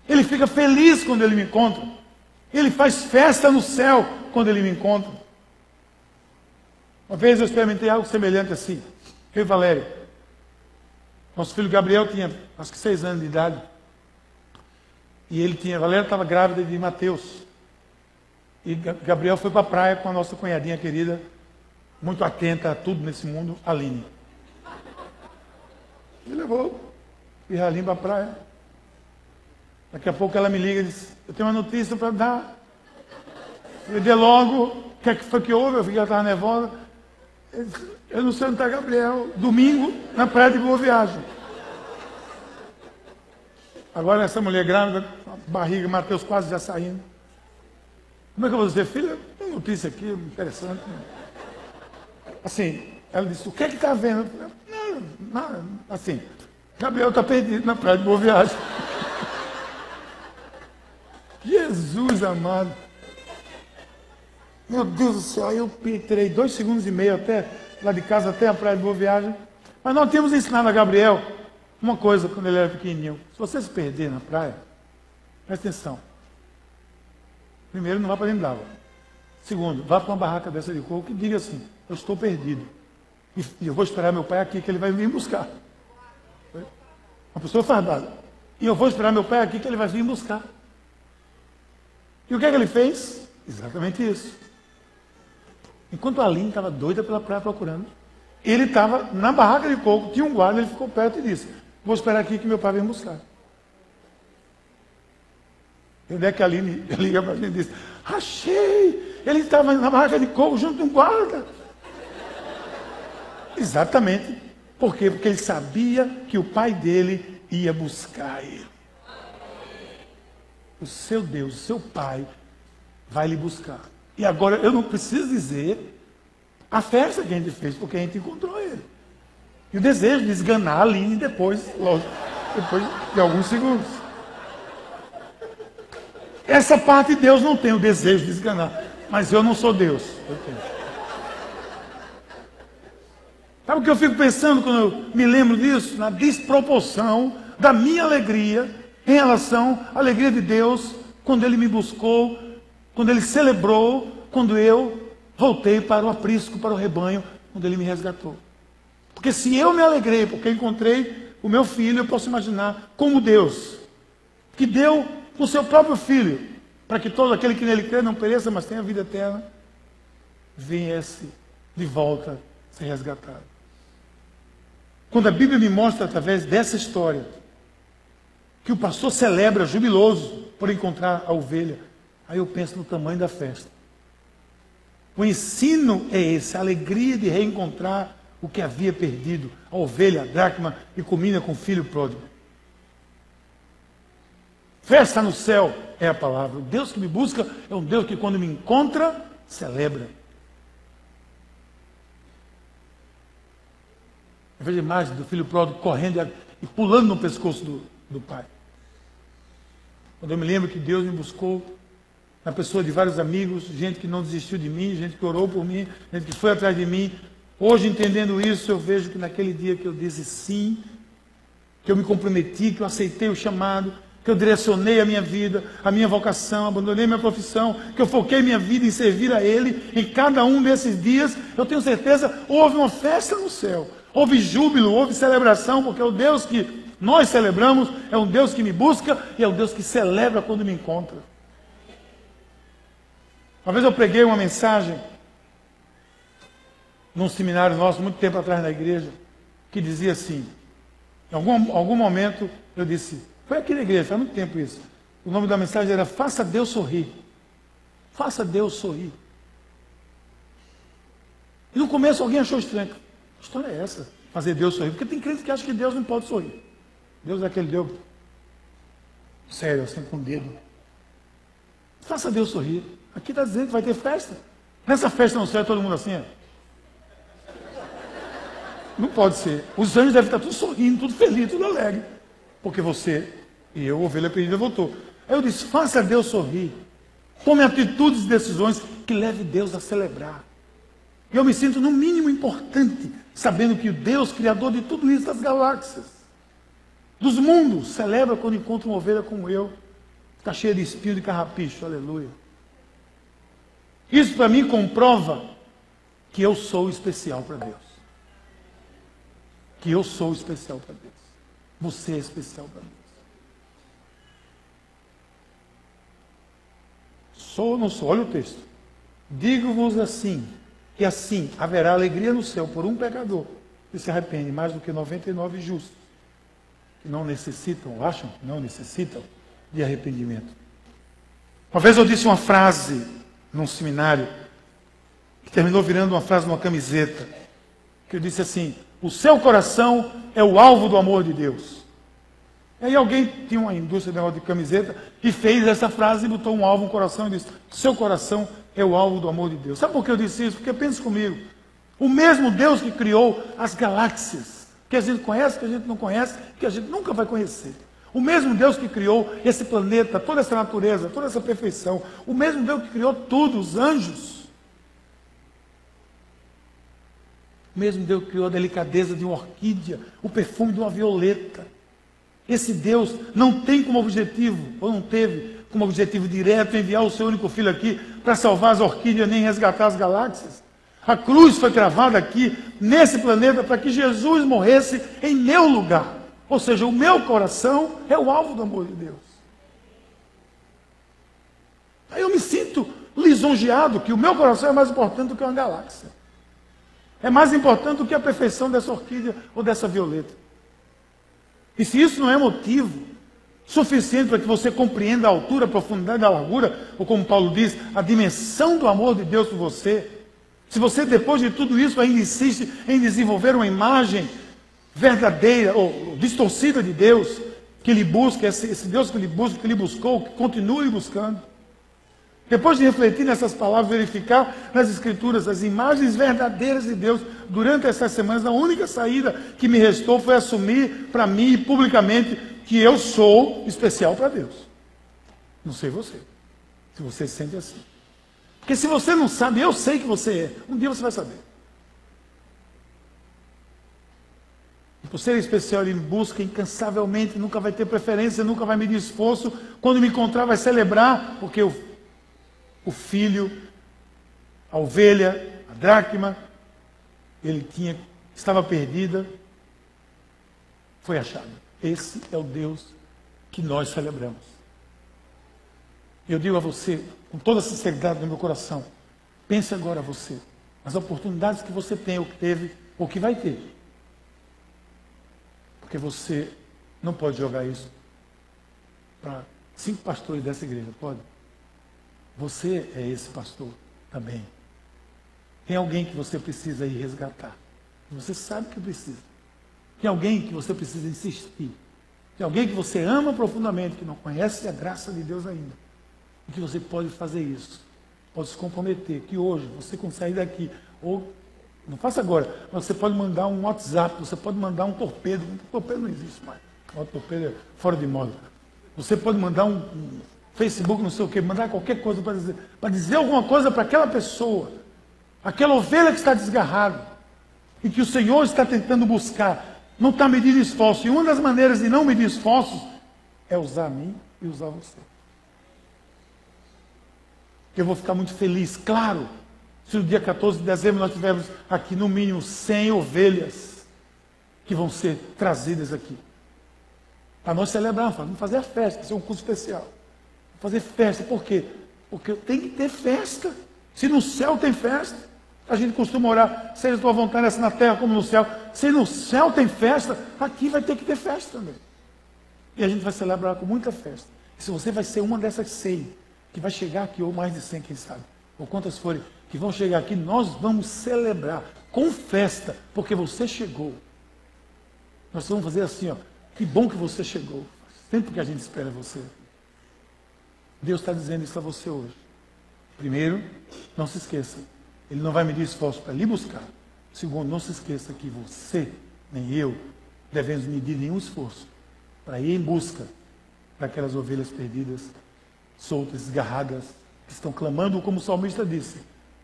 Ele fica feliz quando ele me encontra. Ele faz festa no céu quando ele me encontra. Uma vez eu experimentei algo semelhante assim. Eu e. Nosso filho Gabriel tinha acho que seis anos de idade. E ele tinha, a Valéria estava grávida de Mateus. E Gabriel foi para a praia com a nossa cunhadinha querida, muito atenta a tudo nesse mundo, Aline. E levou Pirralim para a praia. Daqui a pouco ela me liga e diz, eu tenho uma notícia para dar. Eu dei logo, o que, é que foi que houve? Eu vi que ela estava nervosa. Eu não sei onde está Gabriel. Domingo, na praia de Boa Viagem. Agora essa mulher grávida, barriga, Mateus quase já saindo. Como é que eu vou dizer, filha? Tem notícia aqui, interessante. Assim, ela disse, o que é que está vendo? Não, assim, Gabriel está perdido na praia de Boa Viagem. Jesus amado. Meu Deus do céu, eu terei dois segundos e meio até lá de casa, até a praia de Boa Viagem. Mas nós temos ensinado a Gabriel uma coisa quando ele era pequenininho. Se você se perder na praia, presta atenção. Primeiro, não vá para dentro d'água. Segundo, vá para uma barraca dessa de coco e diga assim, eu estou perdido. E eu vou esperar meu pai aqui que ele vai vir buscar. Uma pessoa fardada. E eu vou esperar meu pai aqui que ele vai vir buscar. E o que é que ele fez? Exatamente isso. Enquanto a Aline estava doida pela praia procurando, ele estava na barraca de coco, tinha um guarda, ele ficou perto e disse: Vou esperar aqui que meu pai vem buscar. Onde é que a Aline liga para gente e diz: Achei! Ele estava na barraca de coco junto com um guarda. Exatamente. Por quê? Porque ele sabia que o pai dele ia buscar ele. O seu Deus, o seu pai, vai lhe buscar. E agora eu não preciso dizer a festa que a gente fez, porque a gente encontrou ele. E o desejo de esganar a Aline depois, lógico, depois de alguns segundos. Essa parte de Deus não tem o desejo de esganar. Mas eu não sou Deus. Sabe o que eu fico pensando quando eu me lembro disso? Na desproporção da minha alegria em relação à alegria de Deus quando Ele me buscou, quando Ele celebrou, quando eu voltei para o aprisco, para o rebanho, onde ele me resgatou. Porque se eu me alegrei porque encontrei o meu filho, eu posso imaginar como Deus, que deu o seu próprio filho, para que todo aquele que nele crê não pereça, mas tenha vida eterna, viesse de volta ser resgatado. Quando a Bíblia me mostra através dessa história que o pastor celebra jubiloso por encontrar a ovelha, aí eu penso no tamanho da festa. O ensino é esse, a alegria de reencontrar o que havia perdido, a ovelha, a dracma e comida com o filho pródigo. Festa no céu é a palavra. O Deus que me busca é um Deus que, quando me encontra, celebra. Eu vejo a imagem do filho pródigo correndo e pulando no pescoço do, do pai. Quando eu me lembro que Deus me buscou na pessoa de vários amigos, gente que não desistiu de mim, gente que orou por mim, gente que foi atrás de mim. Hoje, entendendo isso, eu vejo que naquele dia que eu disse sim, que eu me comprometi, que eu aceitei o chamado, que eu direcionei a minha vida, a minha vocação, abandonei minha profissão, que eu foquei minha vida em servir a Ele, em cada um desses dias, eu tenho certeza, houve uma festa no céu, houve júbilo, houve celebração, porque é o Deus que nós celebramos é um Deus que me busca e é um Deus que celebra quando me encontra. Uma vez eu preguei uma mensagem num seminário nosso, muito tempo atrás na igreja, que dizia assim: em algum, algum momento eu disse, foi aqui na igreja, faz muito tempo isso. O nome da mensagem era Faça Deus sorrir. Faça Deus sorrir. E no começo alguém achou estranho. Que história é essa? Fazer Deus sorrir. Porque tem crente que acha que Deus não pode sorrir. Deus é aquele Deus sério, assim, com o dedo. Faça Deus sorrir. Aqui está dizendo que vai ter festa. Nessa festa não serve todo mundo assim, é? Não pode ser. Os anjos devem estar tudo sorrindo, tudo feliz, tudo alegre. Porque você e eu, ovelha perdida, voltou. Aí eu disse: faça Deus sorrir. Tome atitudes e decisões que leve Deus a celebrar. E eu me sinto, no mínimo, importante, sabendo que o Deus, Criador de tudo isso, das galáxias, dos mundos, celebra quando encontra uma ovelha como eu, está cheia de espinho de carrapicho, aleluia. Isso para mim comprova que eu sou especial para Deus. Que eu sou especial para Deus. Você é especial para Deus. Sou ou não sou? Olha o texto. Digo-vos assim, que assim haverá alegria no céu por um pecador que se arrepende, mais do que 99 justos, que não necessitam, acham que não necessitam de arrependimento. Uma vez eu disse uma frase num seminário, que terminou virando uma frase numa camiseta, que eu disse assim: O seu coração é o alvo do amor de Deus. E aí alguém tinha uma indústria de de camiseta e fez essa frase e botou um alvo no coração e disse: Seu coração é o alvo do amor de Deus. Sabe por que eu disse isso? Porque pense comigo. O mesmo Deus que criou as galáxias, que a gente conhece, que a gente não conhece, que a gente nunca vai conhecer. O mesmo Deus que criou esse planeta, toda essa natureza, toda essa perfeição. O mesmo Deus que criou tudo, os anjos. O mesmo Deus que criou a delicadeza de uma orquídea, o perfume de uma violeta. Esse Deus não tem como objetivo, ou não teve como objetivo direto enviar o seu único filho aqui para salvar as orquídeas nem resgatar as galáxias. A cruz foi cravada aqui, nesse planeta, para que Jesus morresse em meu lugar. Ou seja, o meu coração é o alvo do amor de Deus. Aí eu me sinto lisonjeado que o meu coração é mais importante do que uma galáxia. É mais importante do que a perfeição dessa orquídea ou dessa violeta. E se isso não é motivo suficiente para que você compreenda a altura, a profundidade, a largura, ou como Paulo diz, a dimensão do amor de Deus por você, se você depois de tudo isso ainda insiste em desenvolver uma imagem verdadeira ou distorcida de Deus, que lhe busca, esse, esse Deus que lhe busca, que lhe buscou, que continue buscando. Depois de refletir nessas palavras, verificar nas Escrituras as imagens verdadeiras de Deus, durante essas semanas, a única saída que me restou foi assumir para mim publicamente que eu sou especial para Deus. Não sei você, se você se sente assim. Porque se você não sabe, eu sei que você é. Um dia você vai saber. Por ser especial, ele busca incansavelmente, nunca vai ter preferência, nunca vai medir esforço. Quando me encontrar, vai celebrar, porque o, o filho, a ovelha, a dracma, ele tinha, estava perdida, foi achada. Esse é o Deus que nós celebramos. Eu digo a você, com toda a sinceridade no meu coração, pense agora você, as oportunidades que você tem, ou que teve, ou que vai ter. Porque você não pode jogar isso para cinco pastores dessa igreja, pode? Você é esse pastor também. Tem alguém que você precisa ir resgatar. Você sabe que precisa. Tem alguém que você precisa insistir. Tem alguém que você ama profundamente, que não conhece a graça de Deus ainda. E que você pode fazer isso. Pode se comprometer. Que hoje você consegue daqui. Ou, não faça agora, você pode mandar um WhatsApp, você pode mandar um torpedo. Um torpedo não existe mais. O torpedo é fora de moda. Você pode mandar um, um Facebook, não sei o quê, mandar qualquer coisa para dizer, para dizer alguma coisa para aquela pessoa, aquela ovelha que está desgarrada, e que o Senhor está tentando buscar, não está medindo esforço. E uma das maneiras de não medir esforços é usar a mim e usar você. Eu vou ficar muito feliz, claro, se no dia 14 de dezembro nós tivermos aqui no mínimo 100 ovelhas que vão ser trazidas aqui. Para nós celebrarmos, vamos fazer a festa, isso é um curso especial. Fazer festa, por quê? Porque tem que ter festa. Se no céu tem festa, a gente costuma orar, seja tua vontade essa na terra como no céu. Se no céu tem festa, aqui vai ter que ter festa também. E a gente vai celebrar com muita festa. E se você vai ser uma dessas cem, que vai chegar aqui, ou mais de cem, quem sabe, ou quantas forem, que vão chegar aqui, nós vamos celebrar com festa, porque você chegou. Nós vamos fazer assim, ó, que bom que você chegou. Tempo que a gente espera você. Deus está dizendo isso a você hoje. Primeiro, não se esqueça, Ele não vai medir esforço para lhe buscar. Segundo, não se esqueça que você, nem eu, devemos medir nenhum esforço para ir em busca daquelas ovelhas perdidas, soltas, desgarradas, que estão clamando, como o salmista disse: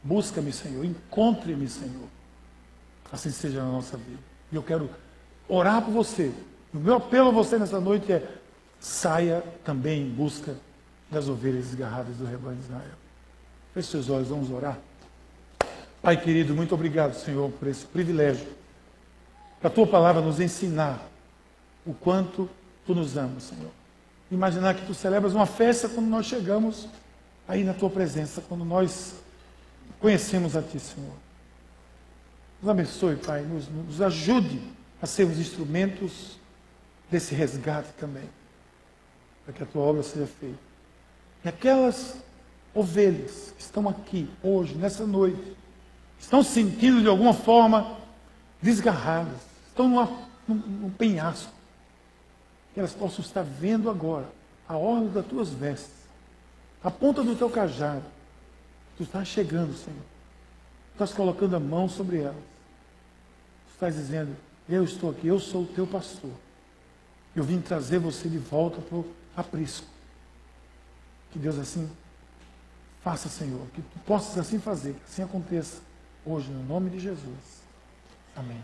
Busca-me, Senhor, encontre-me, Senhor. Assim seja na nossa vida. E eu quero orar por você. O meu apelo a você nessa noite é: saia também em busca das ovelhas desgarradas do rebanho de Israel. Feche seus olhos, vamos orar. Pai querido, muito obrigado, Senhor, por esse privilégio. Para a tua palavra nos ensinar o quanto tu nos amas, Senhor. Imaginar que tu celebras uma festa quando nós chegamos aí na tua presença, quando nós conhecemos a ti, Senhor. Nos abençoe, Pai, nos, nos ajude a sermos instrumentos desse resgate também, para que a tua obra seja feita. E aquelas ovelhas que estão aqui hoje, nessa noite, estão sentindo de alguma forma desgarradas, estão numa, num, num penhasco, que elas possam estar vendo agora a orla das tuas vestes, a ponta do teu cajado. Tu estás chegando, Senhor. Tu estás colocando a mão sobre elas. Tu estás dizendo, eu estou aqui, eu sou o teu pastor. Eu vim trazer você de volta para o aprisco. Que Deus assim faça, Senhor. Que tu possas assim fazer, que assim aconteça hoje, no nome de Jesus. Amém.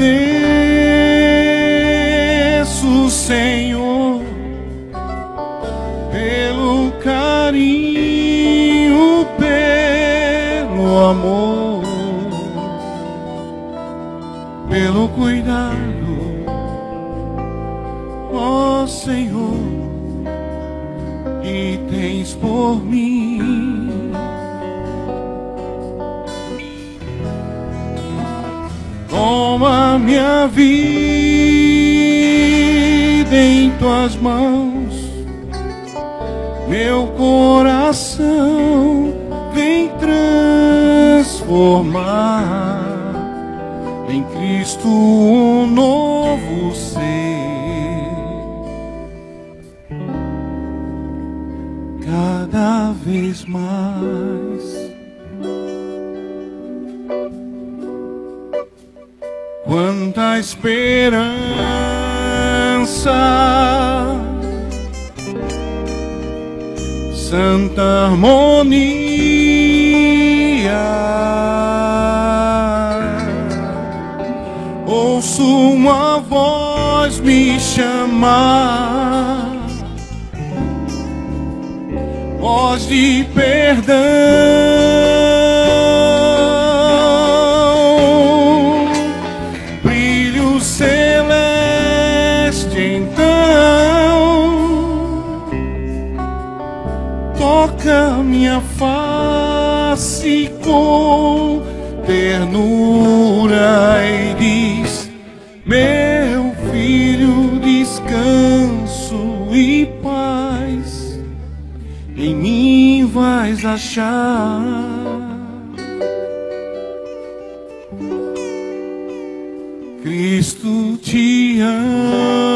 agradeço, vida em tuas mãos, meu coração vem transformar em Cristo esperança, santa harmonia, ouço uma voz me chamar, voz de perdão achar Cristo te amo.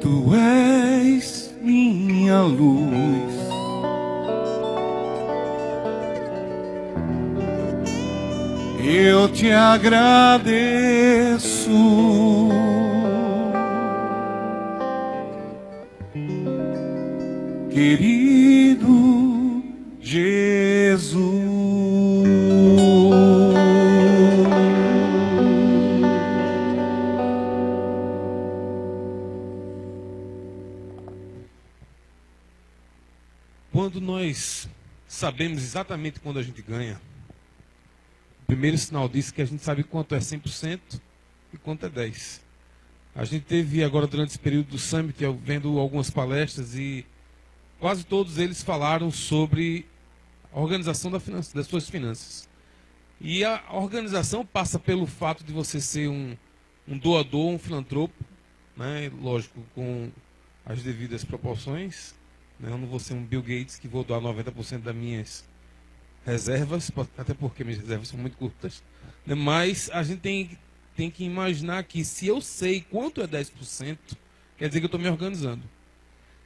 Tu és minha luz. Eu te agradeço. Sabemos exatamente quando a gente ganha, o primeiro sinal disso é que a gente sabe quanto é 100% e quanto é 10%. A gente teve agora durante esse período do Summit, vendo algumas palestras e quase todos eles falaram sobre a organização da finan- das suas finanças. E a organização passa pelo fato de você ser um, um doador, um filantropo, né? lógico, com as devidas proporções. Né? Eu não vou ser um Bill Gates que vou doar 90% das minhas reservas, até porque minhas reservas são muito curtas. né? Mas a gente tem, tem que imaginar que se eu sei quanto é 10%, quer dizer que eu estou me organizando.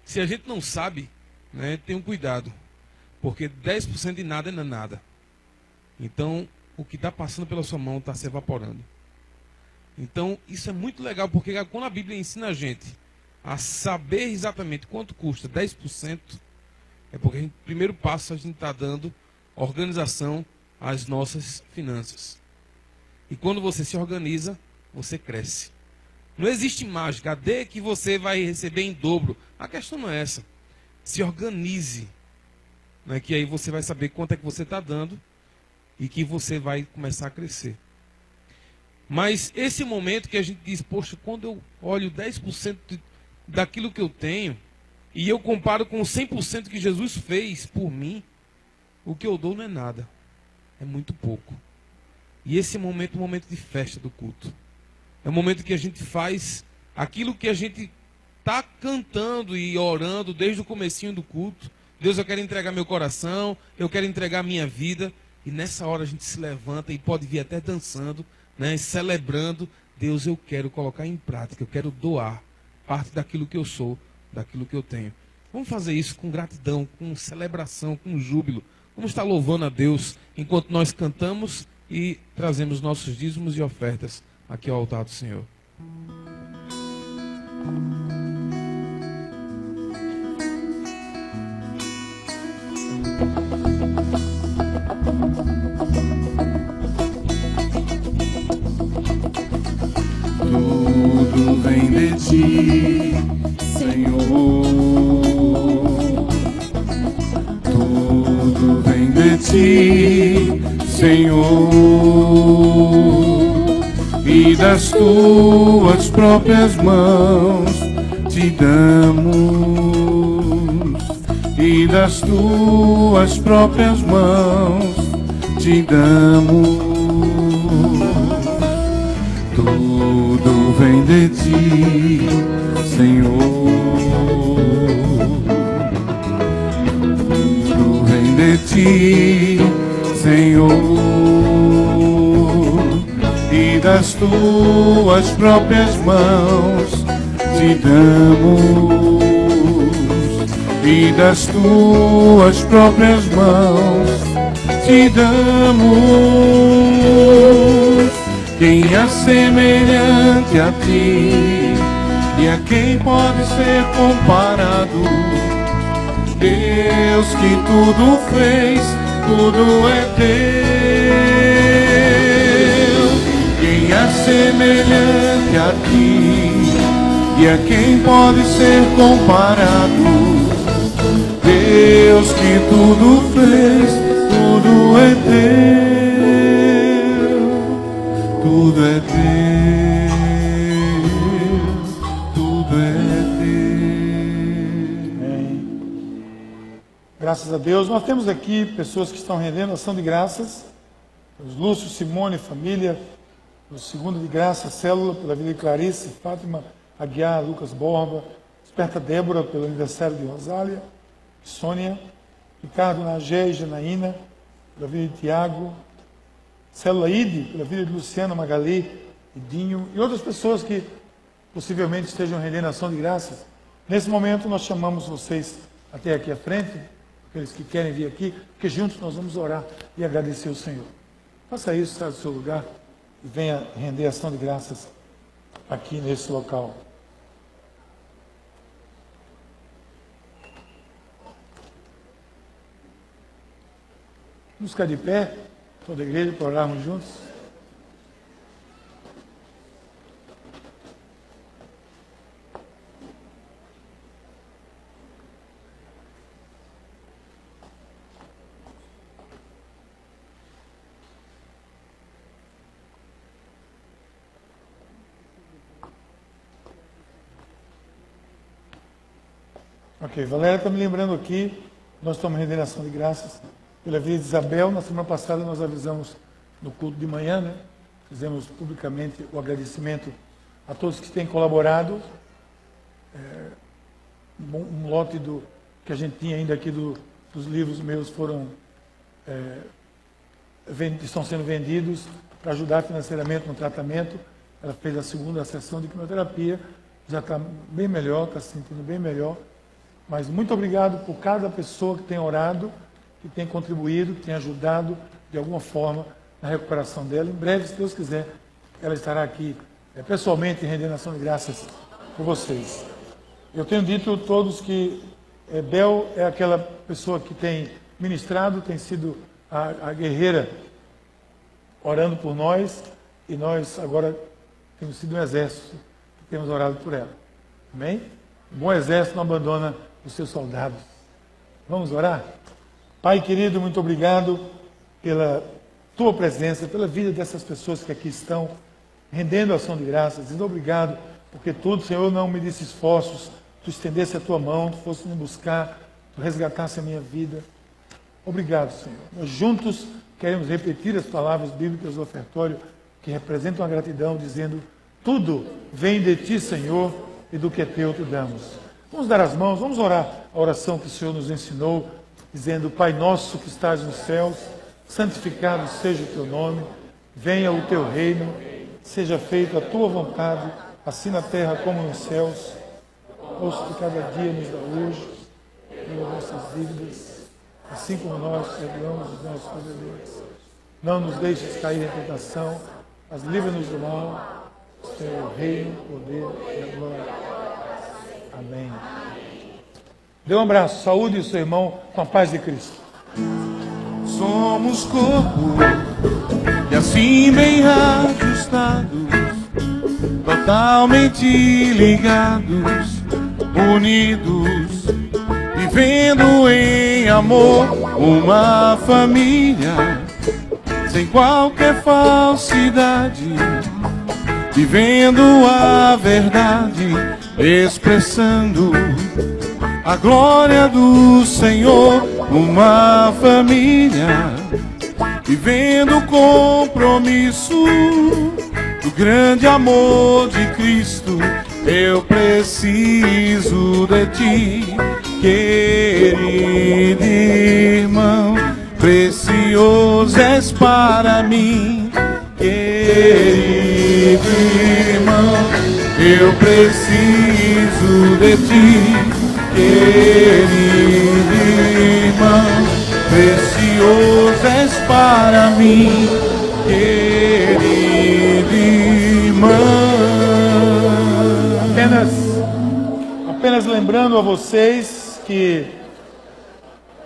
Se a gente não sabe, né, tenha um cuidado. Porque 10% de nada não é nada. Então, o que está passando pela sua mão está se evaporando. Então, isso é muito legal, porque quando a Bíblia ensina a gente a saber exatamente quanto custa 10%, é porque, gente, primeiro passo, a gente está dando organização às nossas finanças. E quando você se organiza, você cresce. Não existe mágica, dê que você vai receber em dobro. A questão não é essa. Se organize. Né, que aí você vai saber quanto é que você está dando e que você vai começar a crescer. Mas esse momento que a gente diz, poxa, quando eu olho 10% de- daquilo que eu tenho e eu comparo com 100% que Jesus fez por mim, o que eu dou não é nada, é muito pouco. E esse momento é um momento de festa do culto. É um momento que a gente faz aquilo que a gente está cantando e orando desde o comecinho do culto. Deus, eu quero entregar meu coração, eu quero entregar minha vida. E nessa hora a gente se levanta e pode vir até dançando, né, celebrando. Deus, eu quero colocar em prática, eu quero doar parte daquilo que eu sou, daquilo que eu tenho. Vamos fazer isso com gratidão, com celebração, com júbilo. Vamos estar louvando a Deus enquanto nós cantamos e trazemos nossos dízimos e ofertas aqui ao altar do Senhor. Ti, Senhor. Tudo vem de ti, Senhor. E das tuas próprias mãos te damos. E das tuas próprias mãos te damos. Vem de ti, Senhor. Vem de ti, Senhor. E das tuas próprias mãos te damos. E das tuas próprias mãos te damos. Quem é semelhante a ti e a quem pode ser comparado? Deus que tudo fez, tudo é teu. Quem é semelhante a ti e a quem pode ser comparado? Deus que tudo fez, tudo é teu, tudo é teu, tudo é teu. Amém. Graças a Deus. Nós temos aqui pessoas que estão rendendo ação de graças. Os Lúcio, Simone, família. O segundo de graça, célula, pela vida de Clarice, Fátima, Aguiar, Lucas Borba. Esperta Débora, pelo aniversário de Rosália. Sônia. Ricardo Nagé e Janaína, pela vida de Tiago. Célula ID, pela vida de Luciana, Magali e Dinho. E outras pessoas que possivelmente estejam rendendo ação de graças. Nesse momento, nós chamamos vocês até aqui à frente, aqueles que querem vir aqui, porque juntos nós vamos orar e agradecer o Senhor. Faça isso, sai do seu lugar e venha render ação de graças aqui nesse local. Vamos ficar de pé, toda a igreja, para orarmos juntos. Ok, Valéria está me lembrando aqui, nós estamos rendendo ação de graças pela vida de Isabel. Na semana passada nós avisamos no culto de manhã, né? Fizemos publicamente o agradecimento a todos que têm colaborado. É, um, lote do, que a gente tinha ainda aqui do, dos livros meus foram é, vend- estão sendo vendidos para ajudar financeiramente no tratamento. Ela fez a segunda sessão de quimioterapia, já está bem melhor, está se sentindo bem melhor. Mas muito obrigado por cada pessoa que tem orado, que tem contribuído, que tem ajudado de alguma forma na recuperação dela. Em breve, se Deus quiser, ela estará aqui eh, pessoalmente rendendo ação de graças por vocês. Eu tenho dito a todos que eh, Bel é aquela pessoa que tem ministrado, tem sido a, a guerreira orando por nós e nós agora temos sido um exército que temos orado por ela. Amém? Um bom exército não abandona os seus soldados. Vamos orar? Pai querido, muito obrigado pela tua presença, pela vida dessas pessoas que aqui estão, rendendo ação de graças, dizendo obrigado, porque tudo, Senhor, não me disse esforços, tu estendesse a tua mão, tu fosse me buscar, tu resgatasse a minha vida. Obrigado, Senhor. Nós juntos queremos repetir as palavras bíblicas do ofertório que representam a gratidão, dizendo: Tudo vem de ti, Senhor, e do que é teu te damos. Vamos dar as mãos, vamos orar a oração que o Senhor nos ensinou, dizendo: Pai nosso que estás nos céus, santificado seja o teu nome, venha o teu reino, seja feita a tua vontade, assim na terra como nos céus. Ouço que cada dia nos dá hoje, e as nossas dívidas, assim como nós perdoamos os nossos devedores. Não nos deixes cair em tentação, mas livra-nos do mal. Senhor, o reino, o poder e a glória. Amém. Dê um abraço, saúde seu irmão com a paz de Cristo. Somos corpo e assim bem ajustados, totalmente ligados, unidos, vivendo em amor uma família, sem qualquer falsidade, vivendo a verdade, expressando a glória do Senhor, uma família, vivendo o compromisso do grande amor de Cristo. Eu preciso de ti, querido irmão, precioso és para mim, querido irmão. Eu preciso de ti, querido irmão, precioso és para mim, querido irmão. Apenas, apenas lembrando a vocês que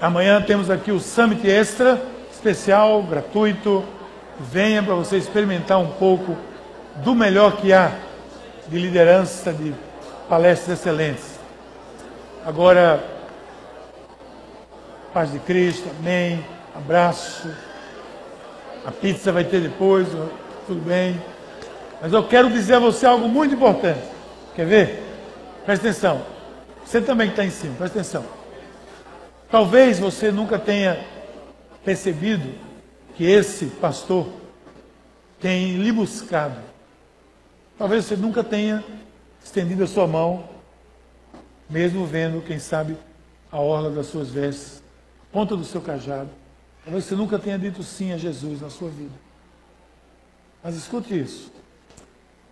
amanhã temos aqui o Summit Extra, especial, gratuito. Venha para você experimentar um pouco do melhor que há de liderança, de palestras excelentes. Agora, paz de Cristo, amém, abraço. A pizza vai ter depois, tudo bem. Mas eu quero dizer a você algo muito importante. Quer ver? Presta atenção. Você também que está em cima, presta atenção. Talvez você nunca tenha percebido que esse pastor tem lhe buscado. Talvez você nunca tenha estendido a sua mão, mesmo vendo, quem sabe, a orla das suas vestes, a ponta do seu cajado. Talvez você nunca tenha dito sim a Jesus na sua vida. Mas escute isso.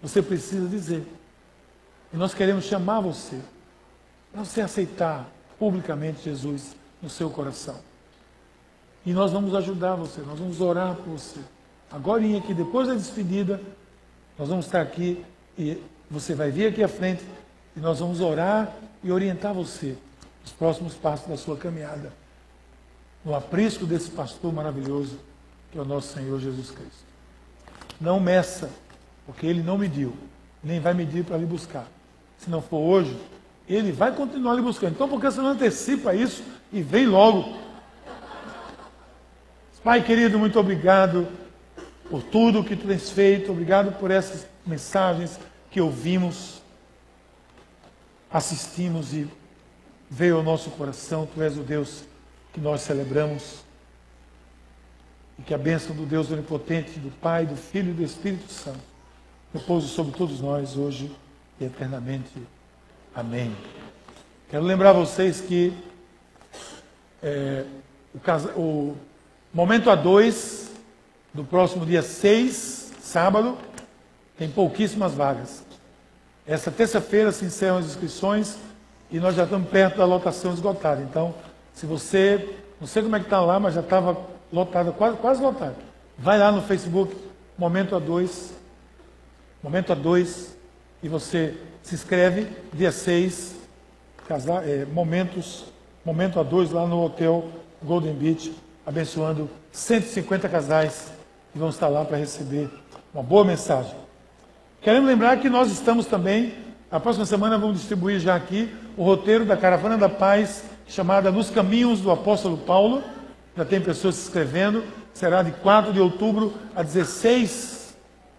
Você precisa dizer. E nós queremos chamar você para você aceitar publicamente Jesus no seu coração. E nós vamos ajudar você, nós vamos orar por você. Agora aqui, depois da despedida, nós vamos estar aqui e você vai vir aqui à frente e nós vamos orar e orientar você nos próximos passos da sua caminhada. No aprisco desse pastor maravilhoso, que é o nosso Senhor Jesus Cristo. Não meça, porque ele não mediu, nem vai medir para lhe buscar. Se não for hoje, ele vai continuar lhe buscando. Então, por que você não antecipa isso e vem logo? Pai querido, muito obrigado por tudo que tu tens feito, obrigado por essas mensagens que ouvimos, assistimos e veio ao nosso coração. Tu és o Deus que nós celebramos. E que a bênção do Deus Onipotente, do Pai, do Filho e do Espírito Santo repouse sobre todos nós hoje e eternamente. Amém. Quero lembrar vocês que é, o, casa, o momento A2 do próximo dia 6, sábado, tem pouquíssimas vagas. Essa terça-feira se encerram as inscrições e nós já estamos perto da lotação esgotada. Então, se você, não sei como é que está lá, mas já estava lotada, quase, quase lotada. Vai lá no Facebook, Momento A2, Momento A2, e você se inscreve, dia 6, casar, é, momentos, Momento A2 lá no Hotel Golden Beach, abençoando 150 casais que vão estar lá para receber uma boa mensagem. Queremos lembrar que nós estamos também, a próxima semana vamos distribuir já aqui o roteiro da Caravana da Paz chamada Nos Caminhos do Apóstolo Paulo. Já tem pessoas se inscrevendo. Será de 4 de outubro a 16,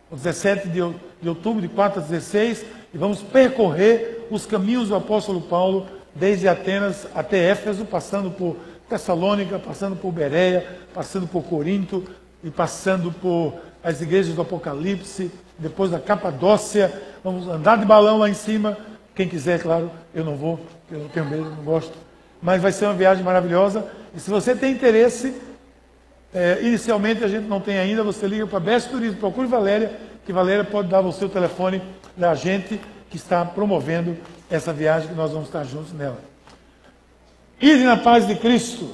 ou 17 de, de outubro, de 4 a 16. E vamos percorrer os caminhos do apóstolo Paulo, desde Atenas até Éfeso, passando por Tessalônica, passando por Bereia, passando por Corinto e passando por as igrejas do Apocalipse, depois da Capadócia. Vamos andar de balão lá em cima. Quem quiser, claro, eu não vou, eu não tenho medo, não gosto mas vai ser uma viagem maravilhosa. E se você tem interesse, é, inicialmente a gente não tem ainda, você liga para a Best Turismo, procure Valéria, que Valéria pode dar o seu telefone da gente que está promovendo essa viagem que nós vamos estar juntos nela. Ide na paz de Cristo,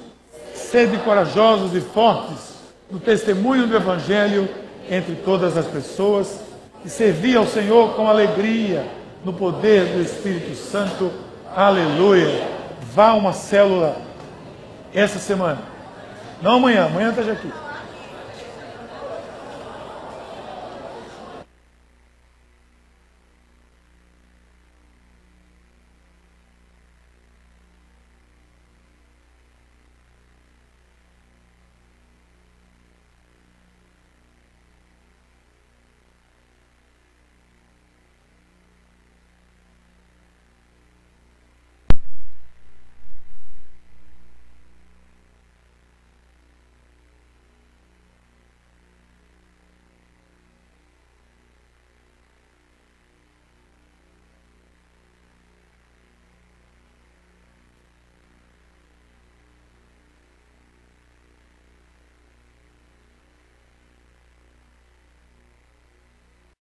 sede corajosos e fortes no testemunho do Evangelho entre todas as pessoas e servi ao Senhor com alegria no poder do Espírito Santo. Aleluia. Vá a uma célula essa semana. Não amanhã, amanhã esteja aqui.